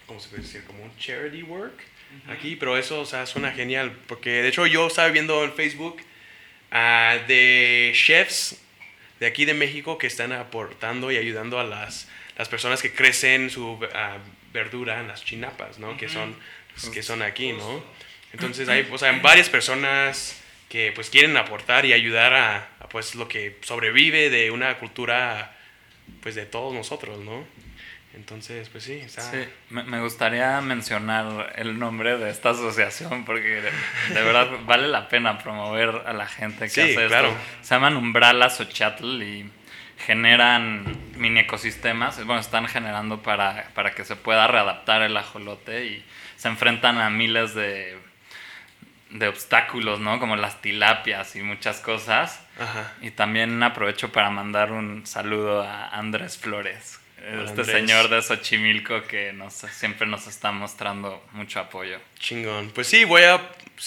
¿Cómo se puede decir? Como un charity work aquí, pero eso, o sea, suena genial, porque de hecho yo estaba viendo en Facebook ah, de chefs de aquí de México que están aportando y ayudando a las, las personas que crecen su ah, verdura en las chinapas, ¿no? Que son, pues, que son aquí, ¿no? Entonces hay, o sea, varias personas que pues quieren aportar y ayudar a, a, pues lo que sobrevive de una cultura pues de todos nosotros, ¿no? Entonces, pues sí, está...
Sí, me, me gustaría mencionar el nombre de esta asociación porque de, de verdad vale la pena promover a la gente que
Sí,
hace
claro.
esto. Se llaman Umbrala Xochitl y generan mini ecosistemas, bueno, están generando para, para que se pueda readaptar el ajolote y se enfrentan a miles de, de obstáculos, ¿no? Como las tilapias y muchas cosas.
Ajá.
Y también aprovecho para mandar un saludo a Andrés Flores, este
Andrés.
señor de Xochimilco que nos, siempre nos está mostrando mucho apoyo.
Chingón. Pues sí, voy a,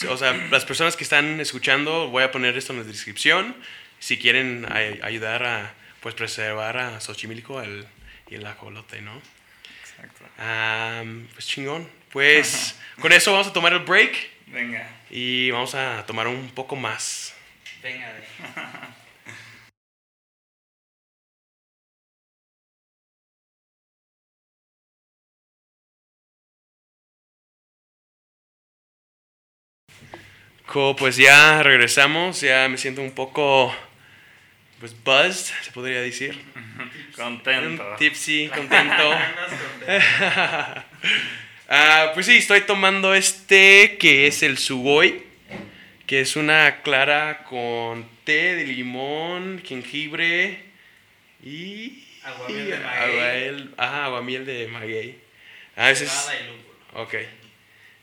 o sea, las personas que están escuchando, voy a poner esto en la descripción. Si quieren ay- ayudar a, pues, preservar a Xochimilco el, y el ajolote, ¿no?
Exacto.
Am, pues chingón. Pues con eso vamos a tomar el break
Venga.
y vamos a tomar un poco más.
Venga
pues ya regresamos, ya me siento un poco, pues buzzed, se podría decir.
Contento.
Tipsy, contento. Ah, pues sí, estoy tomando este que es el Sugoi, que es una clara con té de limón, jengibre y...
Aguamiel de maguey.
aguamiel- Ajá, aguamiel de maguey. A veces...
Cebada y lúpulo.
Ok.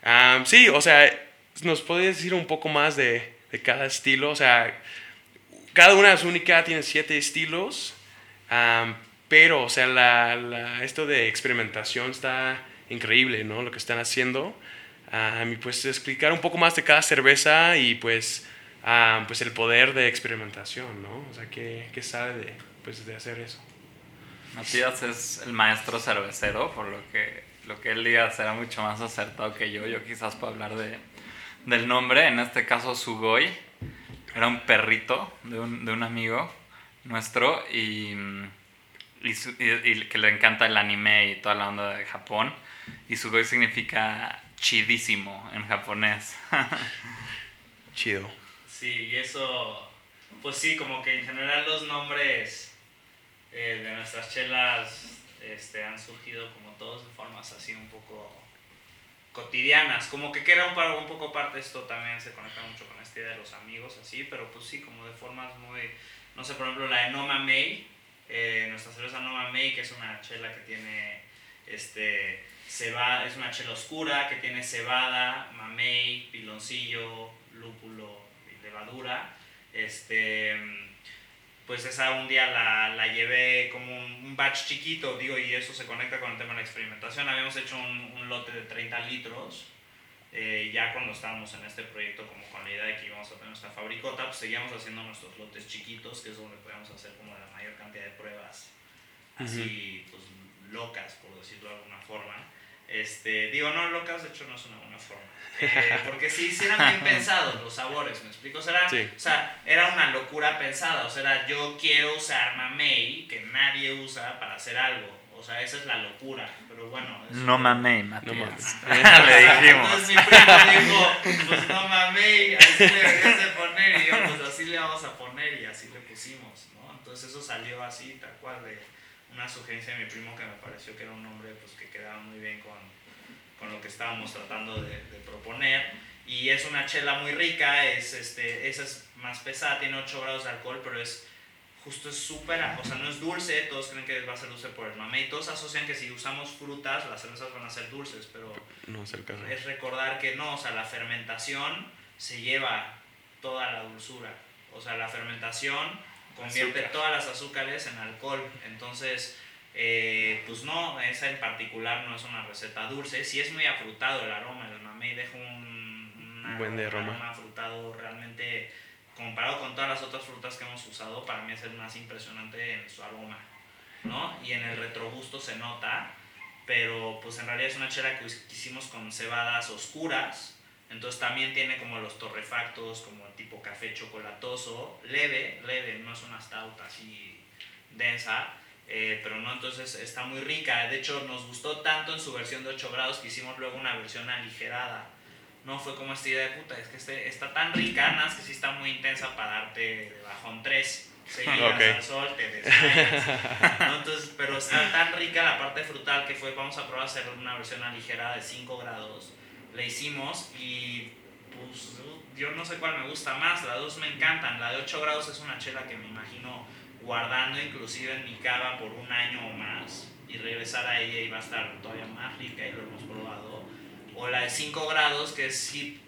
Am, sí, o sea, ¿nos puedes decir un poco más de, de cada estilo? O sea, cada una es única, tiene siete estilos, am, pero, o sea, la, la- esto de experimentación está increíble, ¿no? Lo que están haciendo. Am, y pues explicar un poco más de cada cerveza y pues, am, pues el poder de experimentación, ¿no? O sea, ¿qué, qué sabe de, pues, de hacer eso?
Matías es el maestro cervecero, por lo que lo que él diga será mucho más acertado que yo. Yo quizás puedo hablar de, del nombre, en este caso Sugoi. Era un perrito de un, de un amigo nuestro y, y, su- y- y que le encanta el anime y toda la onda de Japón. Y Sugoi significa chidísimo en japonés.
Chido.
Sí, y eso, pues sí, como que en general los nombres eh, de nuestras chelas este, han surgido como todos de formas así un poco cotidianas, como que queda un, un poco parte esto también se conecta mucho con esta idea de los amigos así, pero pues sí, como de formas muy, no sé, por ejemplo la de Noma May, eh, nuestra cerveza Noma May, que es una chela que tiene este cebada, es una chela oscura que tiene cebada, mamey, piloncillo, lúpulo levadura. Este, pues esa un día la, la llevé como un, un batch chiquito, digo, y eso se conecta con el tema de la experimentación. Habíamos hecho un, un lote de 30 litros. eh, ya cuando estábamos en este proyecto, como con la idea de que íbamos a tener nuestra fabricota, pues seguíamos haciendo nuestros lotes chiquitos, que es donde podíamos hacer como la mayor cantidad de pruebas así pues locas por decirlo de alguna forma este digo no locas de hecho no es una buena forma Eh, porque sí, sí eran bien pensados los sabores me explico o sea, era,
Sí.
o sea era una locura pensada o sea era, yo quiero usar mamey que nadie usa para hacer algo o sea esa es la locura pero bueno eso-
No mamey,
No
Matías.
mames.
Le dijimos.
entonces mi primo dijo, pues no mamey, así le deberías de poner. Y yo, pues así le vamos a poner y así le pusimos, ¿no? Entonces eso salió así, tal cual, de una sugerencia de mi primo que me pareció que era un nombre pues, que quedaba muy bien con, con lo que estábamos tratando de, de proponer. Y es una chela muy rica, es, este, esa es más pesada, tiene 8 grados de alcohol, pero es justo es súper, o sea, no es dulce, todos creen que va a ser dulce por el mamey, todos asocian que si usamos frutas las cervezas van a ser dulces, pero
No es el caso.
es recordar que no, o sea, la fermentación se lleva toda la dulzura. O sea, la fermentación convierte
Azúcar.
todas las azúcares en alcohol. Entonces, eh, pues no, esa en particular no es una receta dulce. Sí es muy afrutado el aroma, el mamey deja un, una-
Un buen de aroma.
un afrutado realmente, comparado con todas las otras frutas que hemos usado, para mí es el más impresionante en su aroma. ¿no? Y en el retrogusto se nota, pero pues en realidad es una chela que hicimos con cebadas oscuras, Entonces también tiene como los torrefactos, como tipo café chocolatoso, leve, leve, no es una stout así densa, eh, pero no, entonces está muy rica. De hecho, nos gustó tanto en su versión de 8 grados que hicimos luego una versión aligerada. No fue como esta idea de puta, es que este, está tan rica, nada más que sí está muy intensa para darte de bajón 3. Seguidas
Ok.
al sol, te desmayas. ¿no? Entonces, pero está tan rica la parte frutal que fue, vamos a probar hacer una versión aligerada de 5 grados. Le hicimos y pues yo no sé cuál me gusta más, las dos me encantan. La de 8 grados es una chela que me imagino guardando inclusive en mi cava por un año o más y regresar a ella y va a estar todavía más rica y lo hemos probado. O la de 5 grados que es sí,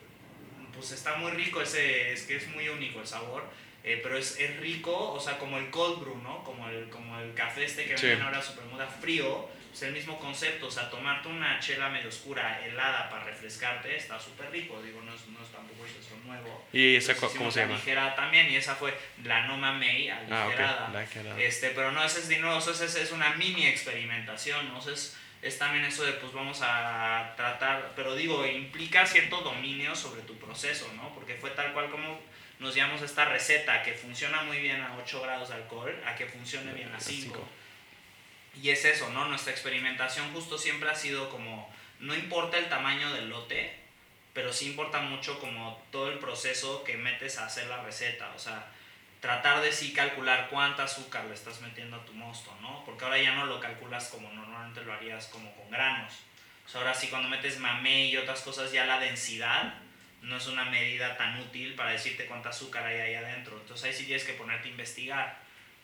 pues está muy rico, ese, es que es muy único el sabor. eh, pero es, es rico, o sea, como el cold brew, ¿no? Como el, como el café este que
Sí.
venden ahora super moda frío, es el mismo concepto, o sea, tomarte una chela medio oscura, helada para refrescarte, está súper rico, digo, no es, no es tampoco eso nuevo.
¿Y esa
Entonces
cómo se
la
llama?
Ligera también, y esa fue la Noma May
Ah,
aligerada.
ok. La que era-
Este, pero no, ese es de nuevo, eso es, es una mini experimentación, ¿no? O sea, es, es también eso de, pues vamos a tratar, pero digo, implica cierto dominio sobre tu proceso, ¿no? Porque fue tal cual como nos llevamos esta receta que funciona muy bien a 8 grados de alcohol, a que funcione bien a
A
5. Y es eso, ¿no? Nuestra experimentación justo siempre ha sido como, no importa el tamaño del lote, pero sí importa mucho como todo el proceso que metes a hacer la receta, o sea, tratar de sí calcular cuánta azúcar le estás metiendo a tu mosto, ¿no? Porque ahora ya no lo calculas como normalmente lo harías como con granos. O sea, ahora sí cuando metes mamey y otras cosas ya la densidad no es una medida tan útil para decirte cuánta azúcar hay ahí adentro. Entonces ahí sí tienes que ponerte a investigar,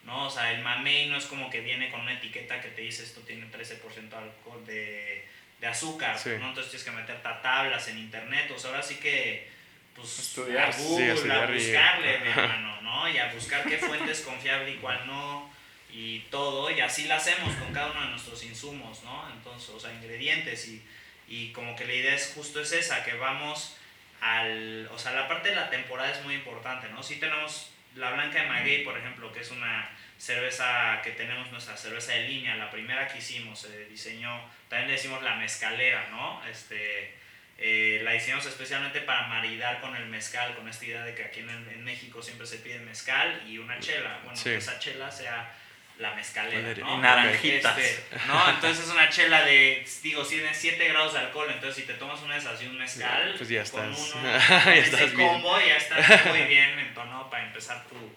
¿no? O sea, el mamey no es como que viene con una etiqueta que te dice esto tiene 13% de alcohol de, de azúcar,
Sí.
¿no? Entonces tienes que meterte a tablas en internet, o sea, ahora sí que pues
Estudiar.
a
Sí,
Google,
estudiar
a
y-
buscarle, mi hermano, ¿no? Y a buscar qué fuente es confiable y cuál no y todo, y así lo hacemos con cada uno de nuestros insumos, ¿no? Entonces, o sea, ingredientes y, y como que la idea es justo es esa, que vamos al, o sea, la parte de la temporada es muy importante, ¿no? Sí tenemos la Blanca de Maguey, por ejemplo, que es una cerveza que tenemos nuestra cerveza de línea, la primera que hicimos, se diseñó, también le decimos la mezcalera, ¿no? Este, eh, la hicimos especialmente para maridar con el mezcal, con esta idea de que aquí en, en México siempre se pide mezcal y una chela, bueno,
Sí.
que esa chela sea la mezcalera. ¿no?
Y naranjitas.
Este, ¿no? Entonces es una chela de, digo, tiene 7 grados de alcohol, entonces si te tomas una de esas y un mezcal,
Pues ya
con
estás-
uno,
ya
con
estás
ese
bien.
combo ya estás muy bien en tono para empezar tu,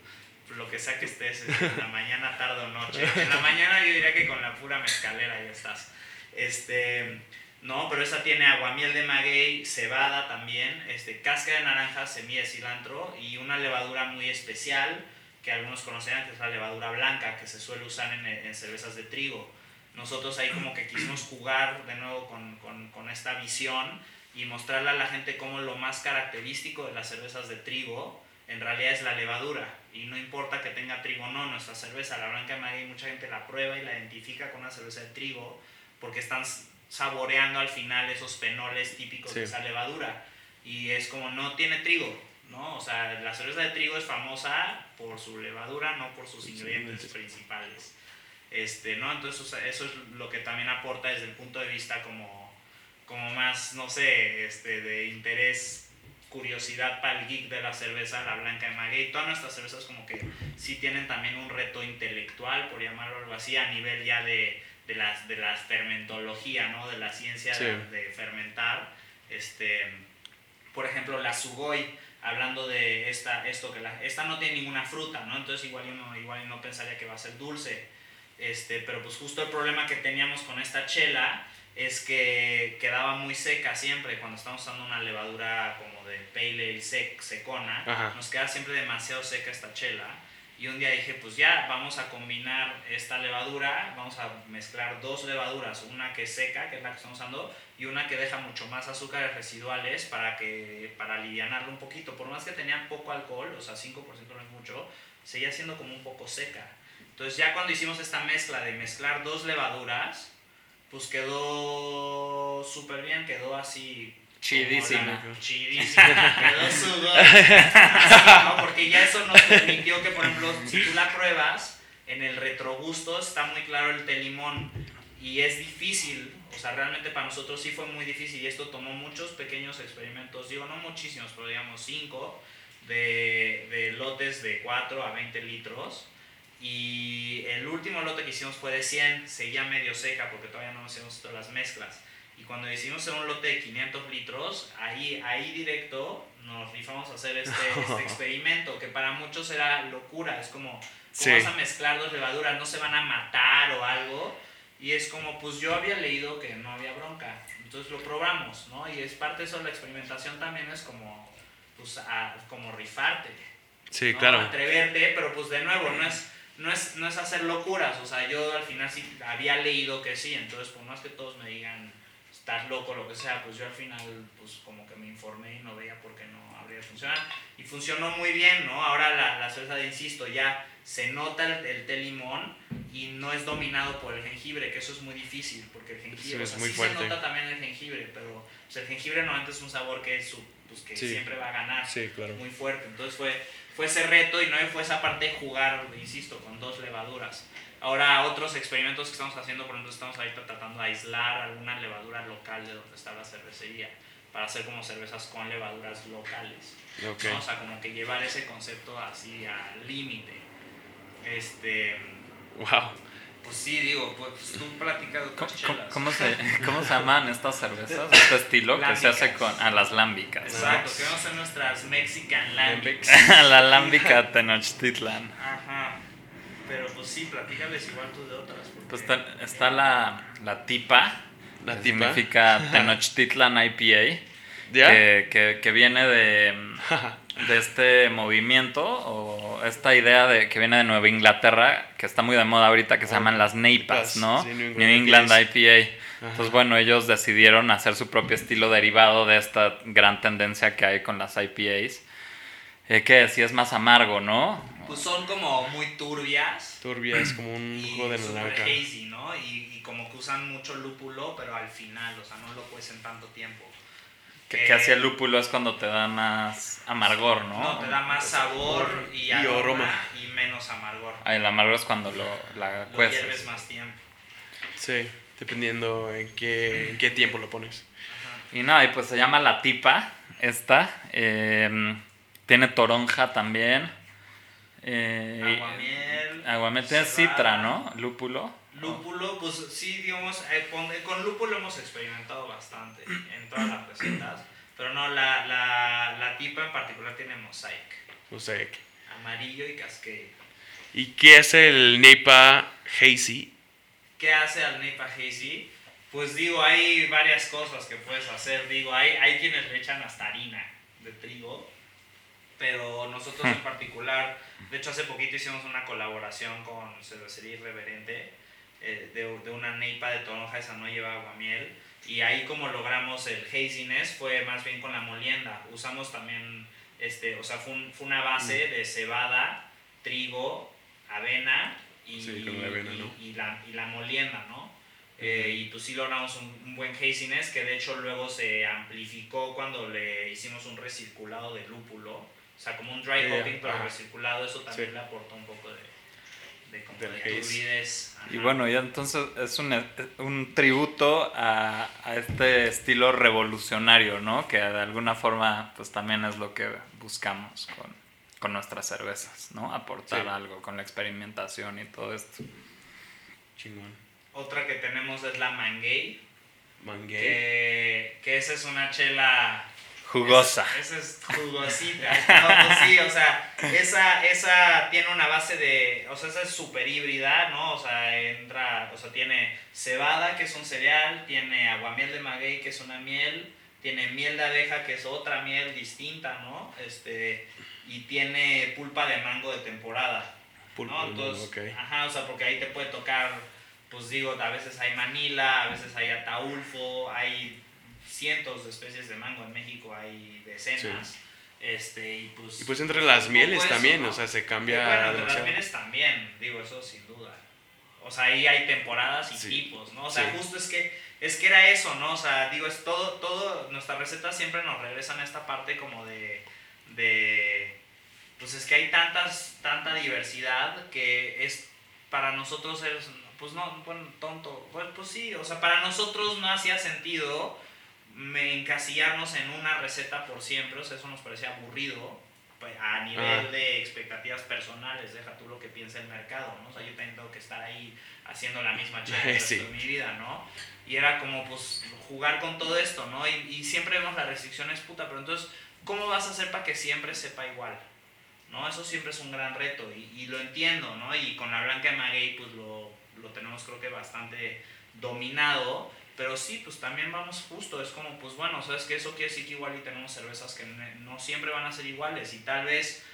lo que sea que estés, en la mañana, tarde o noche. En la mañana yo diría que con la pura mezcalera ya estás. Este, no, pero esa tiene aguamiel de maguey, cebada también, este, cáscara de naranja, semilla de cilantro y una levadura muy especial que algunos conocerán que es la levadura blanca que se suele usar en, en cervezas de trigo. Nosotros ahí como que quisimos jugar de nuevo con, con, con esta visión y mostrarle a la gente cómo lo más característico de las cervezas de trigo en realidad es la levadura. Y no importa que tenga trigo o no, nuestra cerveza, la Blanca Maguey, mucha gente la prueba y la identifica con una cerveza de trigo porque están saboreando al final esos fenoles típicos de esa levadura. Y es como no tiene trigo, ¿no? O sea, la cerveza de trigo es famosa por su levadura, no por sus ingredientes
ingredientes.
principales. Este, ¿no? Entonces, o sea, eso es lo que también aporta desde el punto de vista como, como más, no sé, este, de interés, curiosidad para el geek de la cerveza, la blanca de maguey. Todas nuestras cervezas como que sí tienen también un reto intelectual, por llamarlo algo así, a nivel ya de, de, las, de la fermentología, ¿no? De la ciencia
Sí.
de, de fermentar. Este, por ejemplo, la sugoi, hablando de esta, esto que la, esta no tiene ninguna fruta, ¿no? Entonces igual uno igual no pensaría que va a ser dulce. Este, pero pues justo el problema que teníamos con esta chela es que quedaba muy seca siempre cuando estamos usando una levadura como de pale ale sec, secona,
Ajá.
nos queda siempre demasiado seca esta chela. Y un día dije, pues ya, vamos a combinar esta levadura, vamos a mezclar dos levaduras, una que es seca, que es la que estamos usando, y una que deja mucho más azúcares residuales para que para alivianarlo un poquito. Por más que tenía poco alcohol, o sea, 5% no es mucho, seguía siendo como un poco seca. Entonces ya cuando hicimos esta mezcla de mezclar dos levaduras, pues quedó súper bien, quedó así...
Chidísima.
Chidísima, quedó sudor. Así, ¿no? Porque ya eso nos permitió que, por ejemplo, si tú la pruebas, en el retrogusto está muy claro el té limón y es difícil, O sea, realmente para nosotros sí fue muy difícil y esto tomó muchos pequeños experimentos, digo, no muchísimos, pero digamos 5, de, de lotes de 4 a 20 litros. Y el último lote que hicimos fue de 100, seguía medio seca porque todavía no hacíamos todas las mezclas. Y cuando decidimos hacer un lote de 500 litros, ahí, ahí directo nos rifamos a hacer este, este experimento, que para muchos era locura. Es como, ¿cómo
Sí.
vas a mezclar dos levaduras? ¿No se van a matar o algo? Y es como, pues yo había leído que no había bronca. Entonces lo probamos, ¿no? Y es parte de eso, la experimentación también es como, pues, a- como rifarte.
Sí,
¿no?
claro.
Atreverte, pero pues de nuevo, no es, no, es, no es hacer locuras. O sea, yo al final sí había leído que sí, entonces por más que todos me digan, estás loco, lo que sea, pues yo al final, pues como que me informé y no veía por qué no habría de funcionar. Y funcionó muy bien, ¿no? Ahora la, la salsa de, insisto, ya se nota el, el té limón y no es dominado por el jengibre, que eso es muy difícil, porque el jengibre,
Sí,
o
es
sea,
muy
sí
fuerte.
se nota también el jengibre, pero pues, el jengibre normalmente es un sabor que, es su- pues, que
Sí.
siempre va a ganar
claro.
muy fuerte. Entonces fue, fue ese reto y no fue esa parte de jugar, insisto, con dos levaduras. Ahora otros experimentos que estamos haciendo, por ejemplo, estamos ahorita tratando de aislar alguna levadura local de donde está la cervecería para hacer como cervezas con levaduras locales.
Ok.
¿no? O sea, como que llevar ese concepto así al límite. Este,
Wow.
Pues sí, digo, pues tú platicas de
¿Cómo,
otras
cómo-
chelas.
cómo se, cómo se llaman estas cervezas? Este estilo que se hace con... A las lámbicas. ¿no?
Exacto, queremos hacer nuestras Mexican Lambics.
A la lámbica Tenochtitlan.
Ajá. Pero pues sí, platícales igual tú de otras. porque-
Pues está, está la, la tipa,
La
que
tipa.
significa Tenochtitlan IPA,
¿Ya?
que, que, que viene de, de este movimiento o esta idea de que viene de Nueva Inglaterra, que está muy de moda ahorita, que se
Oh,
llaman las NEIPAs,
IPAs,
¿no?
sí, New England
New England
IPAs.
IPA.
Ajá.
Entonces, bueno, ellos decidieron hacer su propio estilo derivado de esta gran tendencia que hay con las IPAs. Eh, que sí es más amargo, ¿no?
Pues son como muy turbias.
Turbia es como un jugo de
super
naranja.
hazy, ¿no? Y, y como que usan mucho lúpulo, pero al final, o sea, no lo cuecen tanto tiempo.
Que, que hacia el lúpulo es cuando te da más amargor, ¿no?
No, te da más sabor y,
Y
aroma,
aroma.
y menos amargor.
Ah, El amargo es cuando lo, la
Lo
cueces.
hierves más tiempo.
Sí, dependiendo en qué, en qué tiempo lo pones.
Y no, y pues se llama la tipa, esta. eh, tiene toronja también. Eh,
Aguamiel.
Aguamiel tiene citra, ¿no? Lúpulo.
Lúpulo, pues sí, digamos, eh, con, con lúpulo hemos experimentado bastante en todas las Pero no, la, la, la tipa en particular tiene mosaic,
sea,
amarillo y cascade.
¿y qué es el Neipa Hazy?
¿Qué hace al Neipa Hazy? Pues digo, hay varias cosas que puedes hacer. Digo, hay, hay quienes le echan hasta harina de trigo, pero nosotros en particular, de hecho hace poquito hicimos una colaboración con Cervecería Irreverente eh, de, de una neipa de toronja, esa no lleva aguamiel, y ahí como logramos el haziness fue más bien con la molienda. Usamos también, este, o sea, fue, un- fue una base de cebada, trigo, avena y,
Sí, la avena,
y-
¿no?
y la, y la molienda, ¿no? Eh, y pues sí logramos un, un buen haziness que de hecho luego se amplificó cuando le hicimos un recirculado de lúpulo. O sea, como un dry hopping, pero recirculado, eso también
Sí.
le aportó un poco de, de, como
Del
de.
Y bueno, ya entonces es un, un tributo a, a este estilo revolucionario, ¿no? Que de alguna forma, pues también es lo que buscamos con, con nuestras cervezas, ¿no? Aportar
Sí.
algo con la experimentación y todo esto.
Chingón.
Otra que tenemos es la Mangay,
Manguey.
que, que esa es una chela
Jugosa.
Esa, es jugosita. No, pues sí, o sea, esa, esa tiene una base de. O sea, esa es súper híbrida, ¿no? O sea, entra. O sea, tiene cebada, que es un cereal, tiene aguamiel de maguey, que es una miel, tiene miel de abeja, que es otra miel distinta, ¿no? Este. Y tiene pulpa de mango de temporada.
Pulpo
¿no? Entonces,
ok.
ajá, o sea, porque ahí te puede tocar, pues digo, a veces hay manila, a veces hay ataulfo, hay cientos de especies de mango en México, hay decenas. Este, y pues,
Y pues entre las mieles
eso,
también,
¿no?
o sea, se cambia
bueno, entre las mieles también, digo, eso sin duda. O sea, ahí hay temporadas y
Sí.
tipos, ¿no? O sea,
Sí.
justo es que es que era eso, ¿no? O sea, digo, es todo, todo, nuestras recetas siempre nos regresan a esta parte como de, de, pues es que hay tantas, tanta diversidad que es, para nosotros es, pues no, bueno, tonto. Pues, pues sí, o sea, para nosotros no hacía sentido encasillarnos en una receta por siempre, o sea, eso nos parecía aburrido pues, a nivel
Ah.
de expectativas personales, deja tú lo que piensa el mercado, ¿no? O sea, yo tengo que estar ahí haciendo la misma chela
Sí.
mi vida, ¿no? Y era como, pues, jugar con todo esto, ¿no? Y, y siempre vemos las restricciones, puta, pero entonces, ¿cómo vas a hacer para que siempre sepa igual? ¿No? Eso siempre es un gran reto y, y lo entiendo, ¿no? Y con la Blanca de Maguey, pues lo, lo tenemos creo que bastante dominado, pero sí, pues también vamos justo, es como, pues bueno, sabes que eso quiere decir que igual y tenemos cervezas que no siempre van a ser iguales y tal vez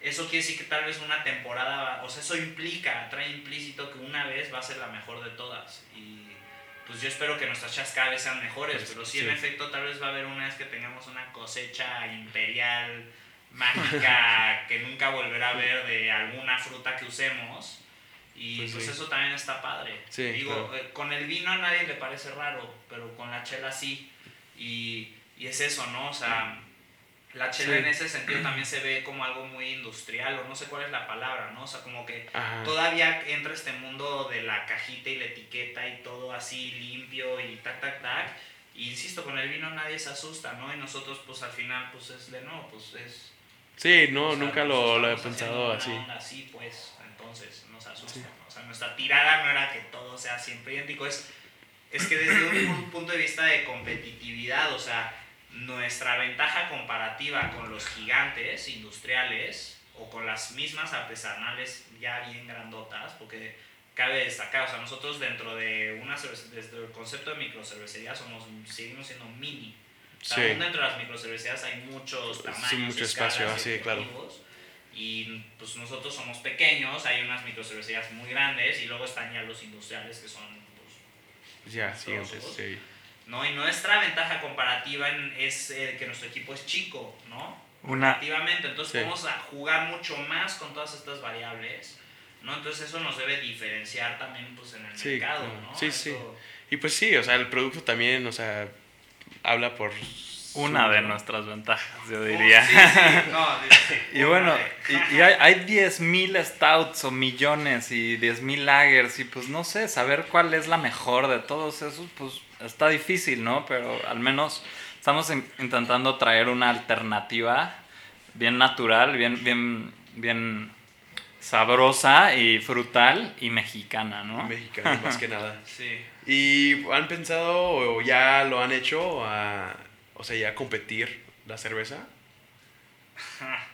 eso quiere decir que tal vez una temporada, o sea, eso implica, trae implícito que una vez va a ser la mejor de todas y pues yo espero que nuestras chas cada vez sean mejores,
Pues,
pero sí,
sí.
en efecto tal vez va a haber una vez que tengamos una cosecha imperial mágica que nunca volverá a ver de alguna fruta que usemos. Y
Pues
pues,
sí.
eso también está padre.
Sí,
Digo,
claro.
eh, con el vino a nadie le parece raro, pero con la chela sí. Y, y es eso, ¿no? O sea, la chela
Sí.
en ese sentido también se ve como algo muy industrial, o no sé cuál es la palabra, ¿no? O sea, como que
Ajá.
todavía entra este mundo de la cajita y la etiqueta y todo así limpio y tac, tac, tac. Y insisto, con el vino nadie se asusta, ¿no? Y nosotros, pues al final, pues es de no, pues es.
Sí, no,
o sea,
nunca lo, lo he pensado así.
onda así, pues, entonces.
Sí.
O sea, nuestra tirada no era que todo sea siempre idéntico, es, es que desde un, un punto de vista de competitividad, o sea, nuestra ventaja comparativa con los gigantes industriales o con las mismas artesanales ya bien grandotas, porque cabe destacar, o sea, nosotros dentro de una desde el concepto de microcervecería somos seguimos siendo mini.
Sí.
aún dentro de las microcervecerías hay muchos
Sí,
tamaños,
mucho espacio,
y
sí, claro.
Y pues nosotros somos pequeños, hay unas microcervecerías muy grandes y luego están ya los industriales que son pues,
Ya, sí.
¿no? Y nuestra ventaja comparativa es eh, que nuestro equipo es chico, ¿no?
Una,
entonces
Sí.
vamos a jugar mucho más con todas estas variables, ¿no? Entonces eso nos debe diferenciar también pues en el
Sí,
mercado,
claro.
¿no?
Sí, sí. Y pues sí, o sea, el producto también, o sea, habla por...
una de nuestras ventajas, yo
Oh,
diría.
sí, sí, no, sí, sí,
Y bueno, y, y hay, hay 10.000 stouts o millones y 10.000 lagers y pues no sé, saber cuál es la mejor de todos esos, pues está difícil, ¿no? Pero al menos estamos in- intentando traer una alternativa bien natural, bien, bien, bien sabrosa y frutal y mexicana, ¿no?
Mexicano, más que nada.
Sí.
¿Y han pensado o ya lo han hecho, a, o sea, ya competir la cerveza?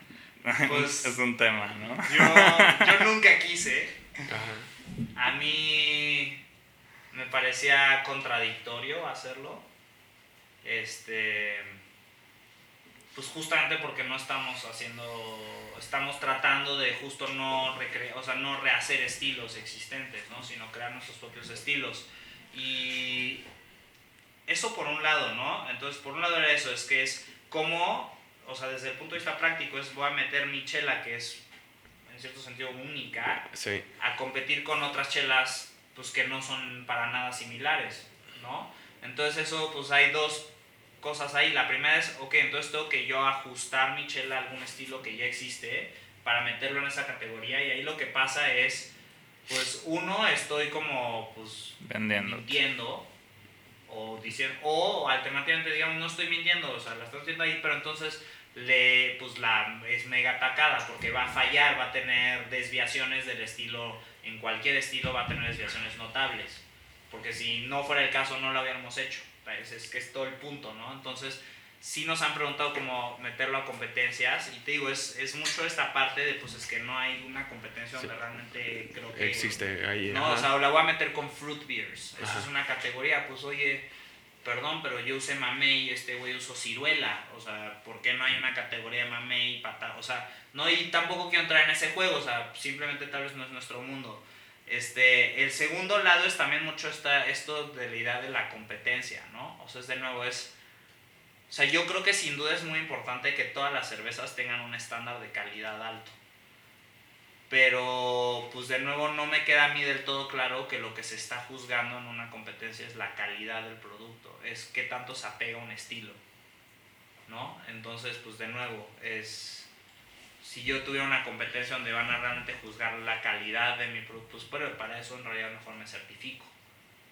Pues-
es un tema, ¿no?
Yo, yo nunca quise.
Ajá.
A mí me parecía contradictorio hacerlo. Este. Pues justamente porque no estamos haciendo. Estamos tratando de justo no recrear, o sea, no rehacer estilos existentes, ¿no? Sino crear nuestros propios estilos. Y eso por un lado, ¿no? Entonces, por un lado era eso, es que es como, o sea, desde el punto de vista práctico, es voy a meter mi chela, que es en cierto sentido única,
Sí,
a competir con otras chelas pues que no son para nada similares, ¿no? Entonces eso pues hay dos cosas ahí. La primera es, ok, entonces tengo que yo ajustar mi chela a algún estilo que ya existe para meterlo en esa categoría y ahí lo que pasa es, pues uno, estoy como pues
Vendiendo.
O diciendo o alternativamente digamos no estoy mintiendo o sea la estoy haciendo ahí pero entonces le pues la es mega atacada porque va a fallar va a tener desviaciones del estilo en cualquier estilo va a tener desviaciones notables porque si no fuera el caso no lo habíamos hecho. Es, es que es todo el punto no entonces sí nos han preguntado cómo meterlo a competencias y te digo es, es mucho esta parte de pues es que no hay una competencia donde
Sí.
realmente creo que
existe ahí.
no,
ajá.
o sea, la voy a meter con fruit beers. Eso
Ajá.
es una categoría. Pues, oye, perdón, pero yo usé mamey y este güey usó ciruela. O sea, ¿por qué no hay una categoría mamey y pata? O sea, no, y tampoco quiero entrar en ese juego. O sea, simplemente tal vez no es nuestro mundo. Este, el segundo lado es también mucho esta, esto de la idea de la competencia, ¿no? O sea, es de nuevo, es... O sea, yo creo que sin duda es muy importante que todas las cervezas tengan un estándar de calidad alto. Pero, pues de nuevo no me queda a mí del todo claro que lo que se está juzgando en una competencia es la calidad del producto, es qué tanto se apega a un estilo, ¿no? Entonces, pues de nuevo, es... si yo tuviera una competencia donde van a realmente juzgar la calidad de mi producto, pues pero para eso en realidad mejor me certifico.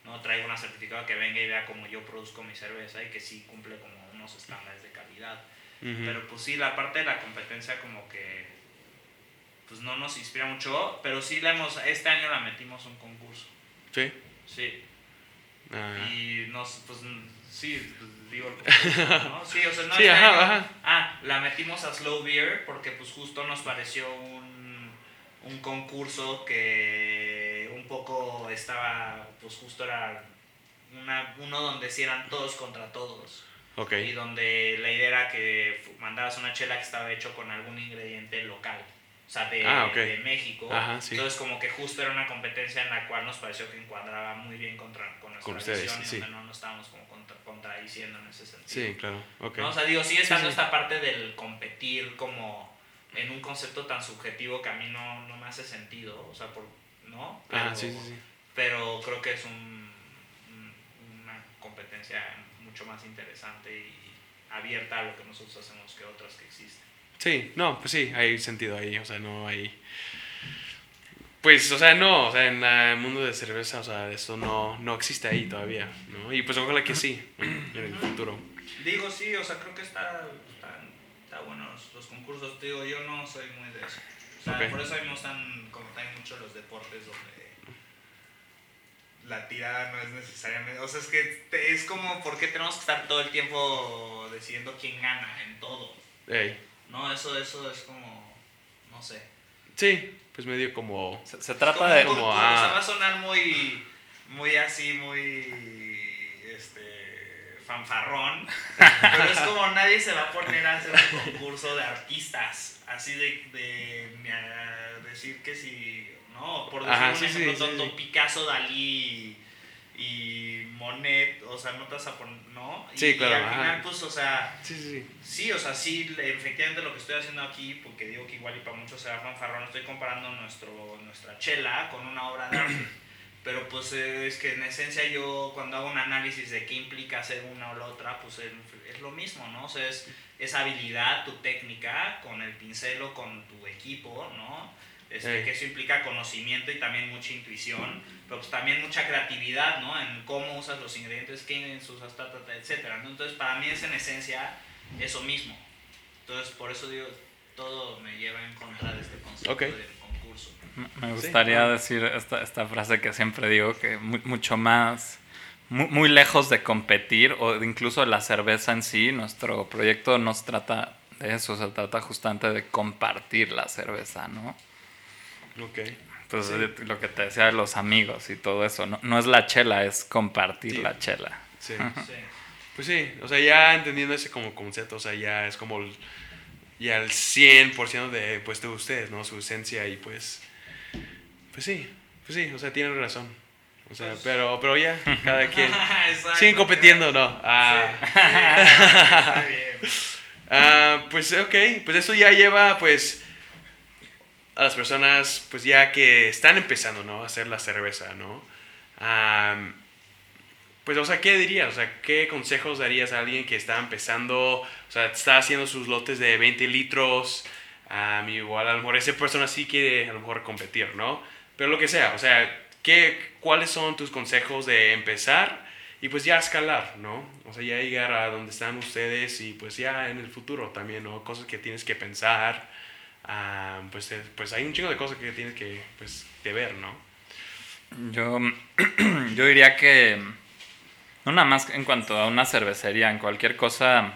No traigo una certificado que venga y vea cómo yo produzco mi cerveza y que sí cumple como unos estándares de calidad. Pero pues sí, la parte de la competencia como que pues no nos inspira mucho, pero sí la hemos, este año la metimos a un concurso.
Sí.
Sí.
Ah.
Y nos, pues sí, pues, digo ¿no? Sí, o sea, no
Sí,
este
ajá,
año.
ajá.
Ah, la metimos a Slow Beer porque pues justo nos pareció un, un concurso que un poco estaba, pues justo era una, uno donde sí eran todos contra todos.
Ok.
Y donde la idea era que mandaras una chela que estaba hecho con algún ingrediente local. O sea, de,
Ah, ok.
de México.
Ajá, sí.
Entonces, como que justo era una competencia en la cual nos pareció que encuadraba muy bien contra, con nuestra
Con ustedes,
visión y
sí.
donde no nos estábamos como contra- contradiciendo en ese sentido.
Sí, claro. Ok.
¿no? O sea, digo, sigue estando
sí.
esta parte del competir como en un concepto tan subjetivo que a mí no, no me hace sentido. O sea, por, ¿no? Pero-
sí, sí, sí.
pero creo que es un, un- una competencia mucho más interesante y abierta a lo que nosotros hacemos que otras que existen.
Sí, no, pues sí, hay sentido ahí, o sea, no hay... Pues, o sea, no, o sea, en el mundo de cerveza, o sea, eso no, no existe ahí todavía, ¿no? Y pues ojalá que sí, en el futuro.
Digo, sí, o sea, creo que está, está, está bueno los, los concursos. Digo, yo no soy muy de eso. O sea,
Ok.
por eso a mí me gustan como también mucho los deportes donde la tirada no es necesariamente... O sea, es que te- es como, ¿por qué tenemos que estar todo el tiempo decidiendo quién gana en todo?
Ey.
No, eso, eso es como, no sé.
Sí, pues medio como...
Se, trata
como
de...
como,
concurso, o sea,
ah.
va a sonar muy, muy así, muy, este, fanfarrón, pero es como nadie se va a poner a hacer un concurso de artistas, así de, de, a decir que si, no, por decir
Ajá,
un
sí,
ejemplo
sí,
tonto,
sí.
Picasso, Dalí y Monet, o sea, no te vas a poner, ¿no? Y,
Sí, claro,
y al
ajá.
final, pues, o sea,
Sí, sí, sí.
O sea, sí, efectivamente lo que estoy haciendo aquí, porque digo que igual y para muchos será fanfarrón, estoy comparando nuestro, nuestra chela con una obra de arte. Pero pues eh, es que en esencia yo cuando hago un análisis de qué implica hacer una o la otra, pues es, es lo mismo, ¿no? O sea, es esa habilidad, tu técnica con el pincel o con tu equipo, ¿no? Este,
Ey.
que eso implica conocimiento y también mucha intuición, pero pues también mucha creatividad, ¿no? En cómo usas los ingredientes, qué ingredientes usas, ta, ta, ta, etcétera, ¿no? Entonces para mí es en esencia eso mismo. Entonces, por eso digo, todo me lleva en contra de este concepto
Ok.
del concurso.
Me gustaría
ah.
decir esta, esta frase que siempre digo, que mu- mucho más, mu- muy, lejos de competir o de incluso la cerveza en sí, nuestro proyecto no se trata de eso, se trata justamente de compartir la cerveza, ¿no?
Ok.
Entonces, lo que te decía de los amigos y todo eso, no, no es la chela, es compartir
Sí.
la chela.
Sí.
Sí.
Pues sí, o sea, ya entendiendo ese como concepto, o sea, ya es como el, ya el 100% de, pues, de ustedes, ¿no? Su esencia y pues, pues sí, pues sí, o sea, tienen razón. O sea,
Pues-
pero, pero ya, cada quien.
Exacto,
Siguen compitiendo,
claro.
¿no? Ah,
Sí. Está bien.
ah, pues ok, pues eso ya lleva, pues, a las personas, pues ya que están empezando, ¿no? A hacer la cerveza, ¿no? Am, pues, o sea, ¿qué dirías? O sea, ¿qué consejos darías a alguien que está empezando, o sea, está haciendo sus lotes de 20 litros? am, igual a lo mejor esa persona sí quiere a lo mejor competir, ¿no? Pero lo que sea, o sea, ¿qué, ¿cuáles son tus consejos de empezar y pues ya escalar, ¿no? O sea, ya llegar a donde están ustedes y pues ya en el futuro también, ¿no? Cosas que tienes que pensar, am, pues, eh, pues hay un chingo de cosas que tienes que, pues, que ver, ¿no?
Yo, yo diría que, no nada más en cuanto a una cervecería, en cualquier cosa,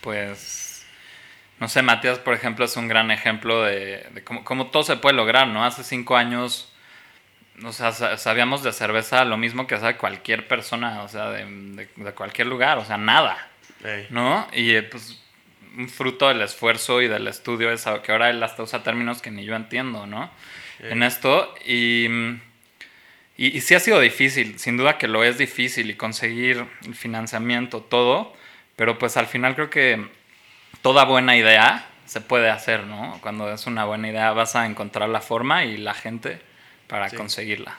pues, no sé, Matías, por ejemplo, es un gran ejemplo de, de cómo, cómo todo se puede lograr, ¿no? Hace cinco años, o sea, sa- sabíamos de cerveza lo mismo que sabe cualquier persona, o sea, de, de- de cualquier lugar, o sea, nada. ¿no? Y eh, pues fruto del esfuerzo y del estudio es que ahora él hasta usa términos que ni yo entiendo, ¿no? En esto y, y, y sí ha sido difícil, sin duda que lo es difícil y conseguir el financiamiento, todo, pero pues al final creo que toda buena idea se puede hacer, ¿no? Cuando es una buena idea vas a encontrar la forma y la gente para
Sí.
conseguirla.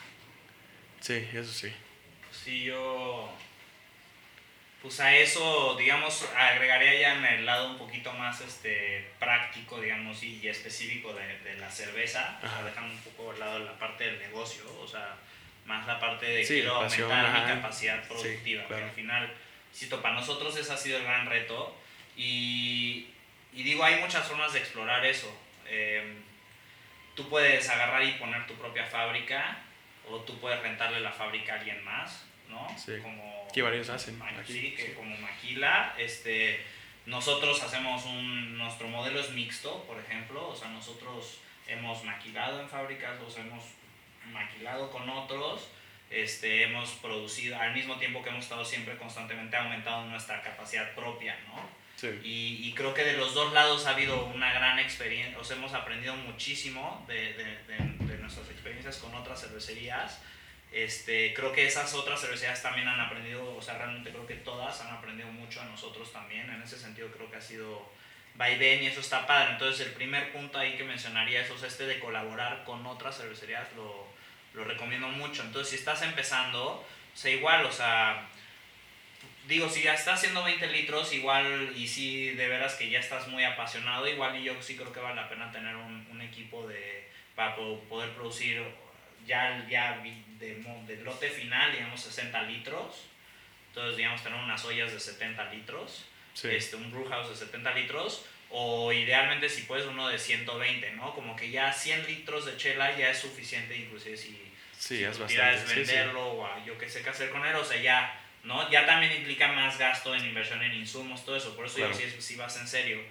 Sí, eso sí.
Sí, yo. Pues a eso, digamos, agregaría ya en el lado un poquito más este, práctico, digamos, y, específico de, de, la cerveza, o sea, dejando un poco al lado la parte del negocio, o sea, más la parte de quiero aumentar mi capacidad productiva, pero al final, para nosotros ese ha sido el gran reto, y, y digo, hay muchas formas de explorar eso. Eh, tú puedes agarrar y poner tu propia fábrica, o tú puedes rentarle la fábrica a alguien más, ¿no?
Sí. Como, que varios hacen.
Sí, que como Maquila, este, nosotros hacemos un, nuestro modelo es mixto, por ejemplo, o sea, nosotros hemos maquilado en fábricas, los hemos maquilado con otros, este, hemos producido, al mismo tiempo que hemos estado siempre constantemente aumentando nuestra capacidad propia, ¿no?
Sí.
Y, y, creo que de los dos lados ha habido una gran experiencia, o sea, hemos aprendido muchísimo de, de, de nuestras experiencias con otras cervecerías este, creo que esas otras cervecerías también han aprendido, o sea, realmente creo que todas han aprendido mucho a nosotros también. En ese sentido creo que ha sido vaivén y eso está padre. Entonces el primer punto ahí que mencionaría es este de colaborar con otras cervecerías, lo, lo recomiendo mucho. Entonces si estás empezando, o sea, igual, o sea, digo, si ya estás haciendo 20 litros, igual, y si de veras que ya estás muy apasionado, igual y yo sí creo que vale la pena tener un, un equipo de, para poder producir ya, ya de, de, lote final, digamos, 60 litros. Entonces, digamos, tener unas ollas de 70 litros, este, un brew house de 70 litros, o idealmente si puedes uno de 120, ¿no? Como que ya 100 litros de chela ya es suficiente, inclusive si,
sí, es
quieres venderlo o yo qué sé qué hacer con él, o sea, ya, ¿no? Ya también implica más gasto en inversión en insumos, todo eso, por eso yo si, si vas en serio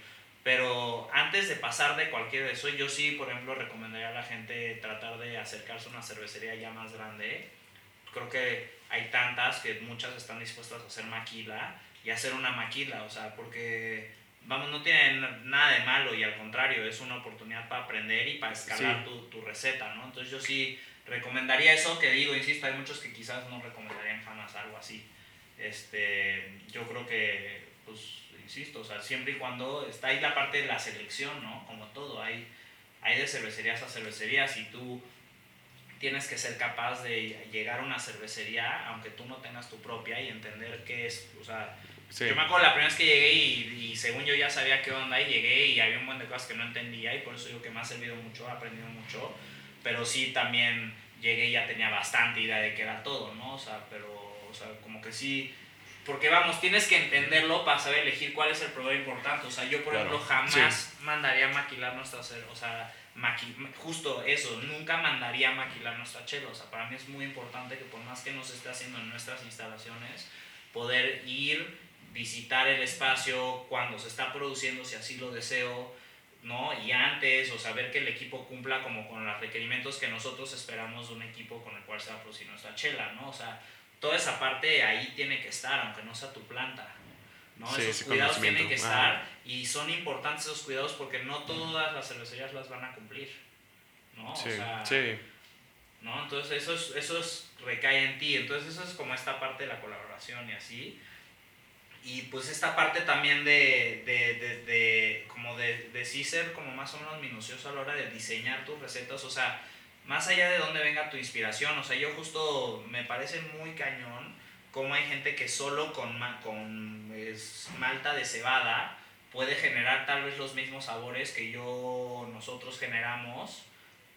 pero antes de pasar de cualquier de eso, yo sí, por ejemplo, recomendaría a la gente tratar de acercarse a una cervecería ya más grande. Creo que hay tantas que muchas están dispuestas a hacer maquila y hacer una maquila, o sea, porque, vamos, no tiene nada de malo y al contrario, es una oportunidad para aprender y para escalar tu, tu, receta, ¿no? Entonces yo sí recomendaría eso, que digo, insisto, hay muchos que quizás no recomendarían jamás algo así. Este, yo creo que, pues, insisto, o sea, siempre y cuando está ahí la parte de la selección, ¿no? Como todo, hay, hay de cervecerías a cervecerías y tú tienes que ser capaz de llegar a una cervecería, aunque tú no tengas tu propia, y entender qué es, o sea, yo me acuerdo la primera vez que llegué y, y, según yo ya sabía qué onda y llegué y había un montón de cosas que no entendía y por eso digo que me ha servido mucho, he aprendido mucho, pero sí también llegué y ya tenía bastante idea de qué era todo, ¿no? O sea, pero, o sea, como que sí porque vamos, tienes que entenderlo para saber elegir cuál es el proveedor importante. O sea, yo por ejemplo jamás mandaría maquilar nuestra o sea, justo eso, nunca mandaría maquilar nuestra chela. O sea, para mí es muy importante que por más que nos esté haciendo en nuestras instalaciones, poder ir, visitar el espacio cuando se está produciendo, si así lo deseo, ¿no? Y antes, o saber que el equipo cumpla como con los requerimientos que nosotros esperamos de un equipo con el cual se va a producir nuestra chela, ¿no? O sea, toda esa parte ahí tiene que estar, aunque no sea tu planta. ¿no? esos cuidados tienen que estar y son importantes esos cuidados porque no todas las cervecerías las van a cumplir. ¿no?
Sí, sí.
¿no? Entonces eso, es, eso es, recae en ti. Entonces eso es como esta parte de la colaboración y así. Y pues esta parte también de, de, de, de como de, de sí ser como más o menos minucioso a la hora de diseñar tus recetas. O sea, más allá de dónde venga tu inspiración, o sea, yo justo me parece muy cañón cómo hay gente que solo con, con malta de cebada puede generar tal vez los mismos sabores que yo, nosotros generamos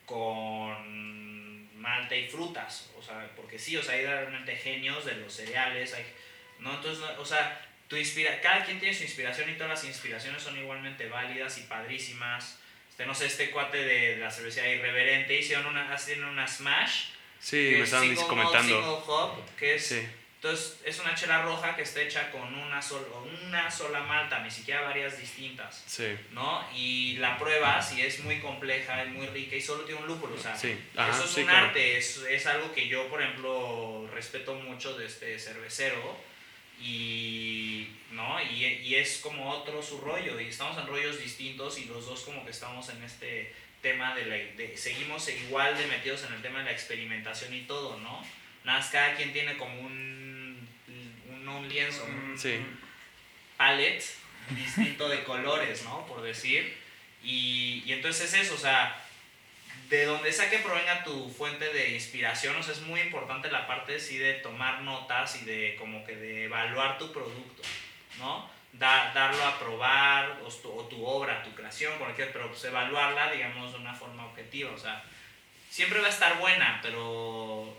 con malta y frutas, o sea, porque sí, o sea, hay realmente genios de los cereales, ¿no? Entonces, o sea, tu inspira cada quien tiene su inspiración y todas las inspiraciones son igualmente válidas y padrísimas no sé, este cuate de, la cervecería irreverente hicieron una, hacen una smash.
Sí, me estaban comentando.
hop, que es, entonces es una chela roja que está hecha con una, una sola malta, ni siquiera varias distintas.
Sí.
¿No? Y la prueba, si es muy compleja, es muy rica y solo tiene un lúpulo. O sea,
sí.
eso es un arte, es, es algo que yo, por ejemplo, respeto mucho de este cervecero y, ¿no? Y, y, es como otro su rollo y estamos en rollos distintos y los dos como que estamos en este tema de, la, de seguimos igual de metidos en el tema de la experimentación y todo, ¿no? Nada más cada quien tiene como un, un, un lienzo, un,
sí.
palette distinto de colores, ¿no? Por decir. Y, y entonces es eso, o sea, de donde sea que provenga tu fuente de inspiración, o sea, es muy importante la parte sí de tomar notas y de como que de evaluar tu producto, ¿no? darlo a probar, o tu, o tu, obra, tu creación, cualquier, pero pues evaluarla, digamos, de una forma objetiva, o sea, siempre va a estar buena, pero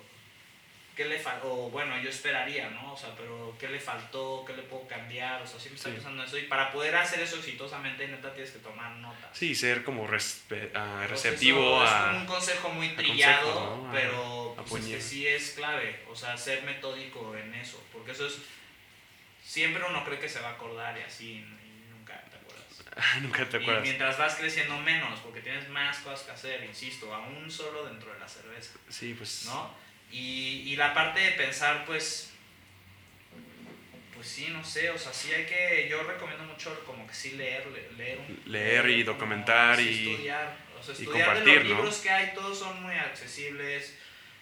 ¿qué le faltó? bueno, yo esperaría, ¿no? O sea, pero ¿qué le faltó? ¿Qué le puedo cambiar? O sea, siempre estoy pensando eso. Y para poder hacer eso exitosamente, neta, tienes que tomar notas.
Sí, ser como uh, receptivo a...
Es un consejo muy trillado, pero pues, que sí es clave. O sea, ser metódico en eso. Porque eso es... Siempre uno cree que se va a acordar y así, y nunca te acuerdas.
nunca te acuerdas.
Y mientras vas creciendo menos, porque tienes más cosas que hacer, insisto, aún solo dentro de la cerveza.
Sí, pues...
¿No? Y, y la parte de pensar, pues, pues sí, no sé, o sea, sí hay que, yo recomiendo mucho como que sí leer, leer,
leer y documentar
y estudiar, o sea, estudiar de los libros que hay, todos son muy accesibles,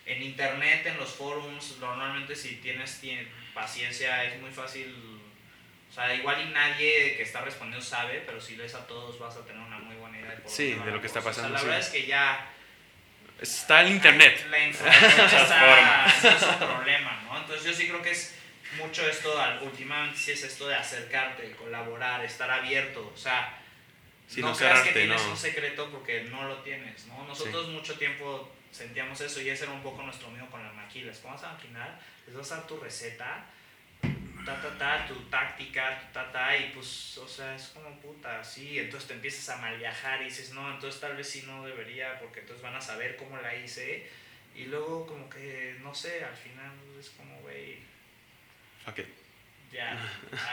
en internet, en los forums, normalmente si tienes, paciencia es muy fácil, o sea, igual y nadie que está respondiendo sabe, pero si lees a todos vas a tener una muy buena idea de
por Sí, de lo que está pasando.
O sea, la verdad es que ya
Está el internet.
La información está, es un problema, ¿no? Entonces yo sí creo que es mucho esto, últimamente sí es esto de acercarte, colaborar, estar abierto, o sea, no, creas que tienes un secreto porque no lo tienes, ¿no? Nosotros mucho tiempo sentíamos eso y ese era un poco nuestro miedo con las maquilas. ¿Cómo vas a maquinar? Les vas a dar tu receta ta, ta, ta, tu táctica, tu ta, ta, y pues, o sea, es como puta, sí, entonces te empiezas a mal viajar y dices, no, entonces tal vez sí no debería, porque entonces van a saber cómo la hice, y luego como que, no sé, al final es como, güey,
ok,
ya,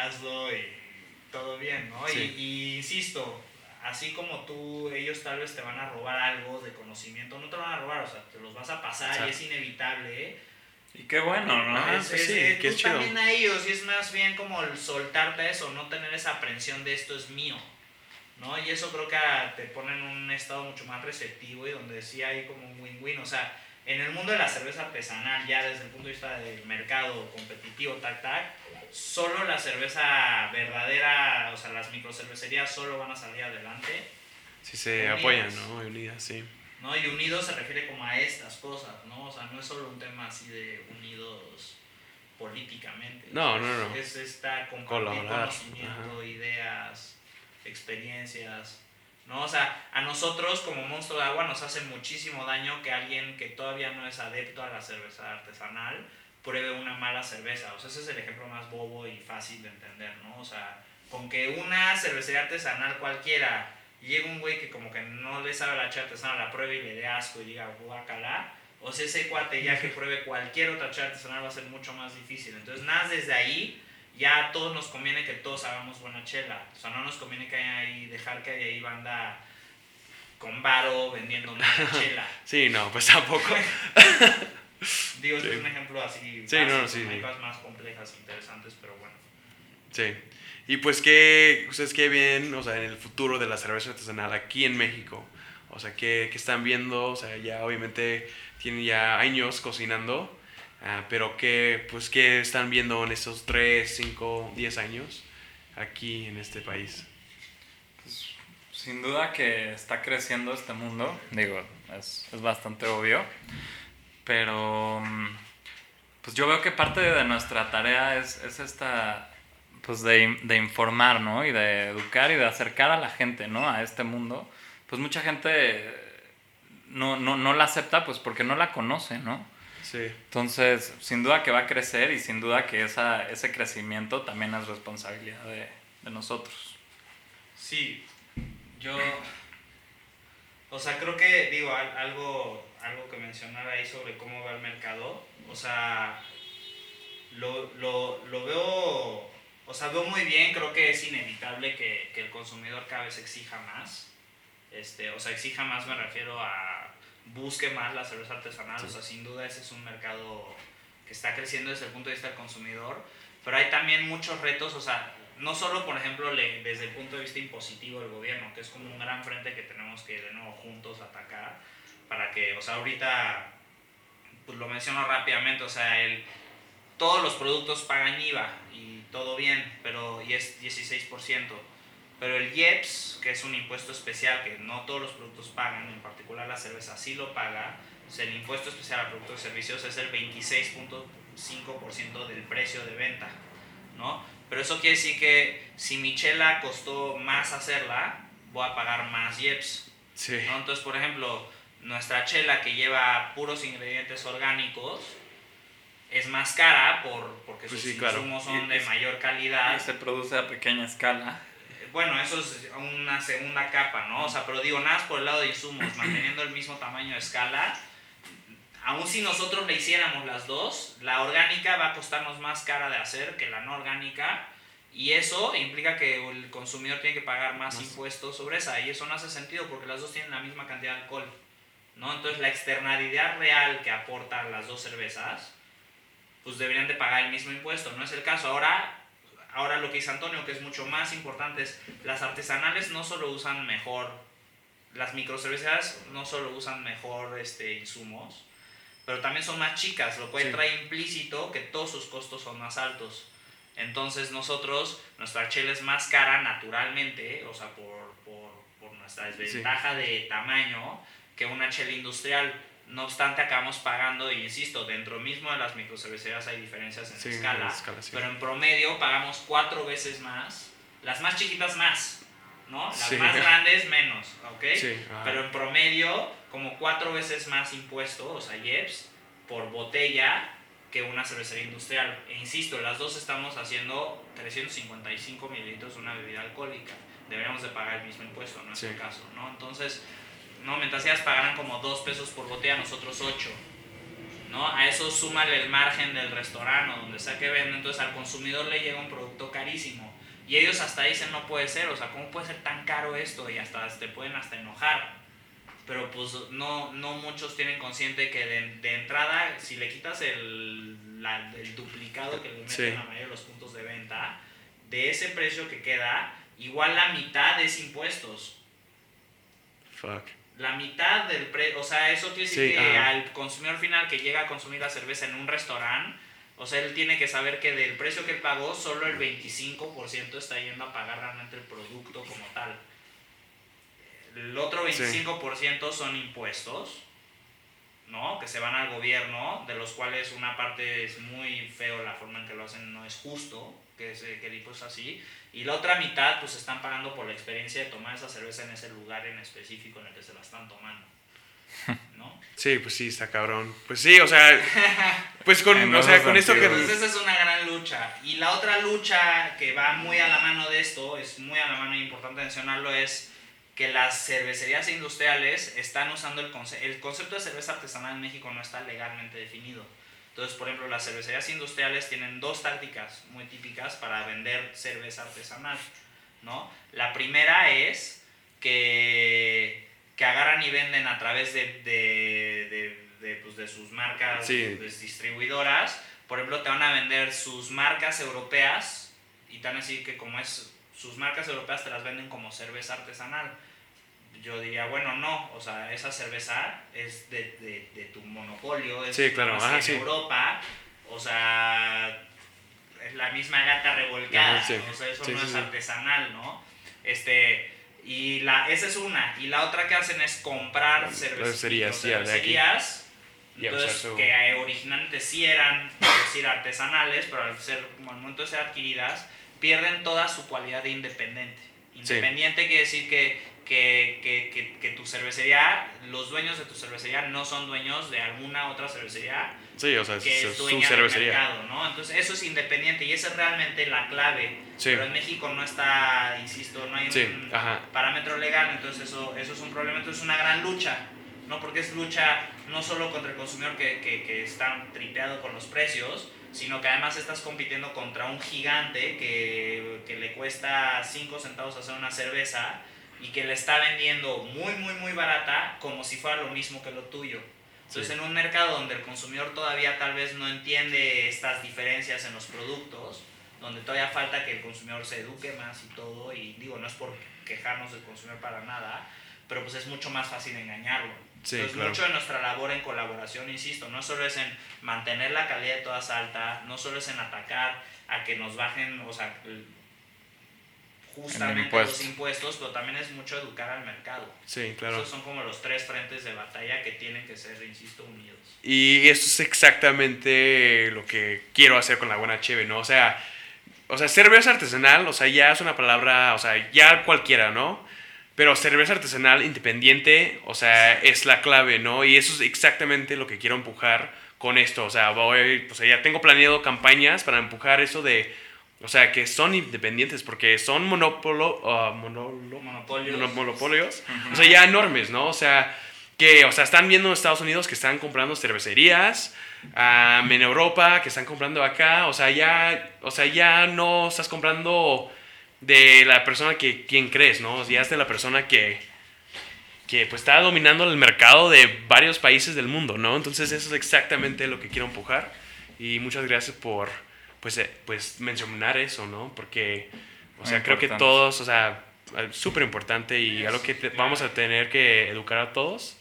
hazlo y todo bien, ¿no? Y, y insisto, así como tú, ellos tal vez te van a robar algo de conocimiento, no te van a robar, o sea, te los vas a pasar y es inevitable, ¿eh?
Y qué bueno, ¿no?
Ah, es, sí, es, qué chido. también a ellos, y es más bien como el soltarte eso, no tener esa aprensión de esto es mío, ¿no? Y eso creo que te pone en un estado mucho más receptivo y donde sí hay como un win-win, o sea, en el mundo de la cerveza artesanal, ya desde el punto de vista del mercado competitivo, tac, tac, solo la cerveza verdadera, o sea, las microcervecerías solo van a salir adelante.
Si se apoyan, ¿no? Unidas, sí.
¿No? Y unidos se refiere como a estas cosas, ¿no? O sea, no es solo un tema así de unidos políticamente.
No, no, no.
Es esta compartir conocimiento, ideas, experiencias, ¿no? O sea, a nosotros como monstruo de agua nos hace muchísimo daño que alguien que todavía no es adepto a la cerveza artesanal pruebe una mala cerveza. O sea, ese es el ejemplo más bobo y fácil de entender, ¿no? O sea, con que una cervecería artesanal cualquiera y llega un güey que como que no le sabe la chata la pruebe y le dé asco y diga guacala, o sea, ese cuate ya que pruebe cualquier otra chata artesanal va a ser mucho más difícil. Entonces, nada, desde ahí ya a todos nos conviene que todos hagamos buena chela. O sea, no nos conviene que haya ahí, dejar que haya ahí banda con varo vendiendo una chela.
Sí, no, pues tampoco.
Digo, es un ejemplo así.
Sí, no, sí,
hay cosas más complejas, interesantes, pero bueno.
Sí. Y pues, ¿qué, ustedes qué ven, o sea, en el futuro de la cerveza artesanal aquí en México? O sea, ¿qué, qué están viendo? O sea, ya obviamente tienen ya años cocinando, ah, pero ¿qué, pues, ¿qué están viendo en estos 3, 5, 10 años aquí en este país?
Pues, sin duda que está creciendo este mundo, digo, es, es bastante obvio, pero mm, pues yo veo que parte de nuestra tarea es, es esta pues de, de, informar, ¿no? Y de educar y de acercar a la gente, ¿no? A este mundo. Pues mucha gente no, no, no la acepta pues porque no la conoce, ¿no?
Sí.
Entonces, sin duda que va a crecer y sin duda que esa, ese crecimiento también es responsabilidad de, de nosotros.
Sí, yo... O sea, creo que, digo, algo, algo que mencionar ahí sobre cómo va el mercado, o sea, lo, lo, lo veo o sea, veo muy bien, creo que es inevitable que, que, el consumidor cada vez exija más. Este, o sea, exija más me refiero a busque más la cerveza artesanal. O sea, sin duda ese es un mercado que está creciendo desde el punto de vista del consumidor. Pero hay también muchos retos, o sea, no solo, por ejemplo, le, desde el punto de vista impositivo del gobierno, que es como un gran frente que tenemos que de nuevo juntos atacar, para que, o sea, ahorita, pues lo menciono rápidamente, o sea, el, todos los productos pagan IVA y todo bien, pero y es 16%, Pero el IEPS, que es un impuesto especial que no todos los productos pagan, en particular la cerveza sí lo paga, sea, el impuesto especial a productos y servicios es el 26.5% del precio de venta, ¿no? Pero eso quiere decir que si mi chela costó más hacerla, voy a pagar más IEPS.
Sí.
¿no? Entonces, por ejemplo, nuestra chela que lleva puros ingredientes orgánicos es más cara por, porque
Pues
sus
sí, claro.
insumos son
Y-
de
y-
mayor
Y
calidad.
se produce a pequeña escala.
Bueno, eso es una segunda capa, ¿no? O sea, pero digo, nada por el lado de insumos, manteniendo el mismo tamaño de escala. Aún si nosotros le hiciéramos las dos, la orgánica va a costarnos más cara de hacer que la no orgánica. Y eso implica que el consumidor tiene que pagar más,
Más.
impuestos sobre esa. Y eso no hace sentido porque las dos tienen la misma cantidad de alcohol. ¿no? Entonces la externalidad real que aportan las dos cervezas, pues deberían de pagar el mismo impuesto. No es el caso. Ahora, ahora lo que dice Antonio, que es mucho más importante, es las artesanales no solo usan mejor, las microcerveceras no solo usan mejor este, insumos, pero también son más chicas, lo cual
Sí.
trae implícito que todos sus costos son más altos. Entonces nosotros, nuestra chela es más cara naturalmente, o sea, por, por, por nuestra desventaja de tamaño que una chela industrial. No obstante, acabamos pagando, y insisto, dentro mismo de las microcerveceras hay diferencias en
Sí,
escala,
en escala, sí.
pero en promedio pagamos cuatro veces más, las más chiquitas más, ¿no? Las
Sí.
más grandes menos, ¿ok? Pero en promedio, como cuatro veces más impuesto, o sea, IEPS, por botella que una cervecería industrial. E insisto, las dos estamos haciendo 355 mililitros de una bebida alcohólica. Deberíamos de pagar el mismo impuesto, no es
Sí.
el caso, ¿no? Entonces, no, mientras ellas pagaran como 2 pesos por botella, nosotros 8. ¿no? A eso súmale el margen del restaurante o donde sea que venden, entonces al consumidor le llega un producto carísimo. Y ellos hasta dicen no puede ser, o sea, ¿cómo puede ser tan caro esto? Y hasta te pueden hasta enojar. Pero pues no, no muchos tienen consciente que de, de entrada, si le quitas el, la- el duplicado que le meten
Sí.
a la mayoría de los puntos de venta, de ese precio que queda, igual la mitad es impuestos
Fuck.
La mitad del precio, o sea, eso quiere decir
Sí,
que al consumidor final que llega a consumir la cerveza en un restaurante, o sea, él tiene que saber que del precio que él pagó, solo el 25% está yendo a pagar realmente el producto como tal. El otro 25% son impuestos, ¿no? Que se van al gobierno, de los cuales una parte es muy feo, la forma en que lo hacen no es justo, que, es, eh, que el impuesto es así, y la otra mitad pues están pagando por la experiencia de tomar esa cerveza en ese lugar en específico en el que se la están tomando, ¿no?
Sí, pues sí, está cabrón. Pues sí, o sea, pues con, o sea, con esto que...
Entonces esa es una gran lucha. Y la otra lucha que va muy a la mano de esto, es muy a la mano y importante mencionarlo, es que las cervecerías industriales están usando el concepto, el concepto de cerveza artesanal en México no está legalmente definido. Entonces, por ejemplo, las cervecerías industriales tienen dos tácticas muy típicas para vender cerveza artesanal, ¿no? La primera es que, que agarran y venden a través de, de, de, de, pues, de sus marcas
Sí.
pues, distribuidoras. Por ejemplo, te van a vender sus marcas europeas y te van a decir que como es sus marcas europeas te las venden como cerveza artesanal. Yo diría, bueno, no, o sea, esa cerveza es de, de, de tu monopolio, es
Sí, claro, ajá,
en
sí.
Europa, o sea, es la misma gata revolcada,
Ajá, sí.
o sea, eso no es artesanal, ¿no? Este, y la, esa es una, y la otra que hacen es comprar cervecerías,
Cervecerías,
entonces,
su-
que originalmente sí eran, por decir, artesanales, pero al ser, como al momento de ser adquiridas, pierden toda su cualidad de independiente. Independiente quiere decir que, que, que, que, que tu cervecería, los dueños de tu cervecería no son dueños de alguna otra cervecería
Sí, o sea,
que
es
es
su cervecería.
mercado, ¿no? Entonces eso es independiente y esa es realmente la clave.
Sí.
Pero en México no está, insisto, no hay
Sí,
un
ajá.
parámetro legal, entonces eso, eso es un problema, entonces es una gran lucha, ¿no? Porque es lucha no solo contra el consumidor que, que, que está tripeado con los precios, sino que además estás compitiendo contra un gigante que, que le cuesta 5 centavos hacer una cerveza y que le está vendiendo muy, muy, muy barata como si fuera lo mismo que lo tuyo. Entonces,
Sí.
en un mercado donde el consumidor todavía tal vez no entiende estas diferencias en los productos, donde todavía falta que el consumidor se eduque más y todo, y digo, no es por quejarnos del consumidor para nada, pero pues es mucho más fácil engañarlo.
Sí,
Entonces,
claro.
mucho de nuestra labor en colaboración, insisto, no solo es en mantener la calidad de todas alta, no solo es en atacar a que nos bajen, o sea, justamente los impuestos, pero también es mucho educar al mercado.
Sí, claro.
Esos son como los tres frentes de batalla que tienen que ser, insisto, unidos.
Y eso es exactamente lo que quiero hacer con la buena cheve, ¿no? O sea, o sea, cerveza artesanal, o sea, ya es una palabra, o sea, ya cualquiera, ¿no? Pero cerveza artesanal independiente, o sea, es la clave, ¿no? Y eso es exactamente lo que quiero empujar con esto. O sea, voy, o sea, ya tengo planeado campañas para empujar eso de o sea, que son independientes porque son monopolo, uh,
monopolios,
monopolios o sea, ya enormes, ¿no? O sea, que, o sea, están viendo en Estados Unidos que están comprando cervecerías, um, en Europa que están comprando acá, o sea, ya, o sea, ya no estás comprando de la persona que quien crees, ¿no? Ya es de la persona que, que pues está dominando el mercado de varios países del mundo, ¿no? Entonces eso es exactamente lo que quiero empujar y muchas gracias por pues, eh, pues mencionar eso, ¿no? Porque, o sea, creo que todos, o sea, súper importante y algo que vamos a tener que educar a todos.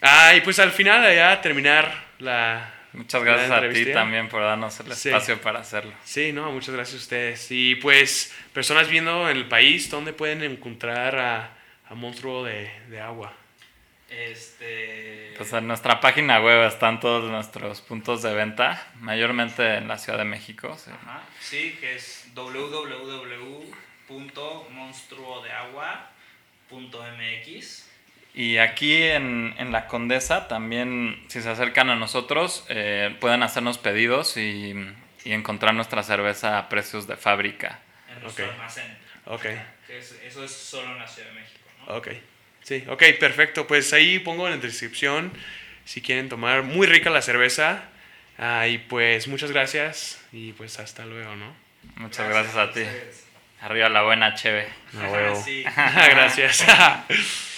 Ah, y pues al final ya terminar la...
Muchas gracias a ti también por darnos el espacio para hacerlo.
Sí, no, muchas gracias a ustedes. Y pues, personas viendo en el país, ¿dónde pueden encontrar a, a Monstruo de, de Agua?
Este...
Pues en nuestra página web están todos nuestros puntos de venta, mayormente en la Ciudad de México.
Sí, sí que es www.monstruodeagua.mx.
Y aquí en, en, La Condesa también, si se acercan a nosotros, eh, pueden hacernos pedidos y, y, encontrar nuestra cerveza a precios de fábrica.
En nuestro almacén.
Ok.
eso es solo en la Ciudad de México.
¿no? Ok. Sí, ok, perfecto. Pues ahí pongo en la descripción si quieren tomar. Muy rica la cerveza. Ah, y pues muchas gracias y pues hasta luego, ¿no?
Muchas gracias, a ti. Arriba la buena, cheve.
No, gracias.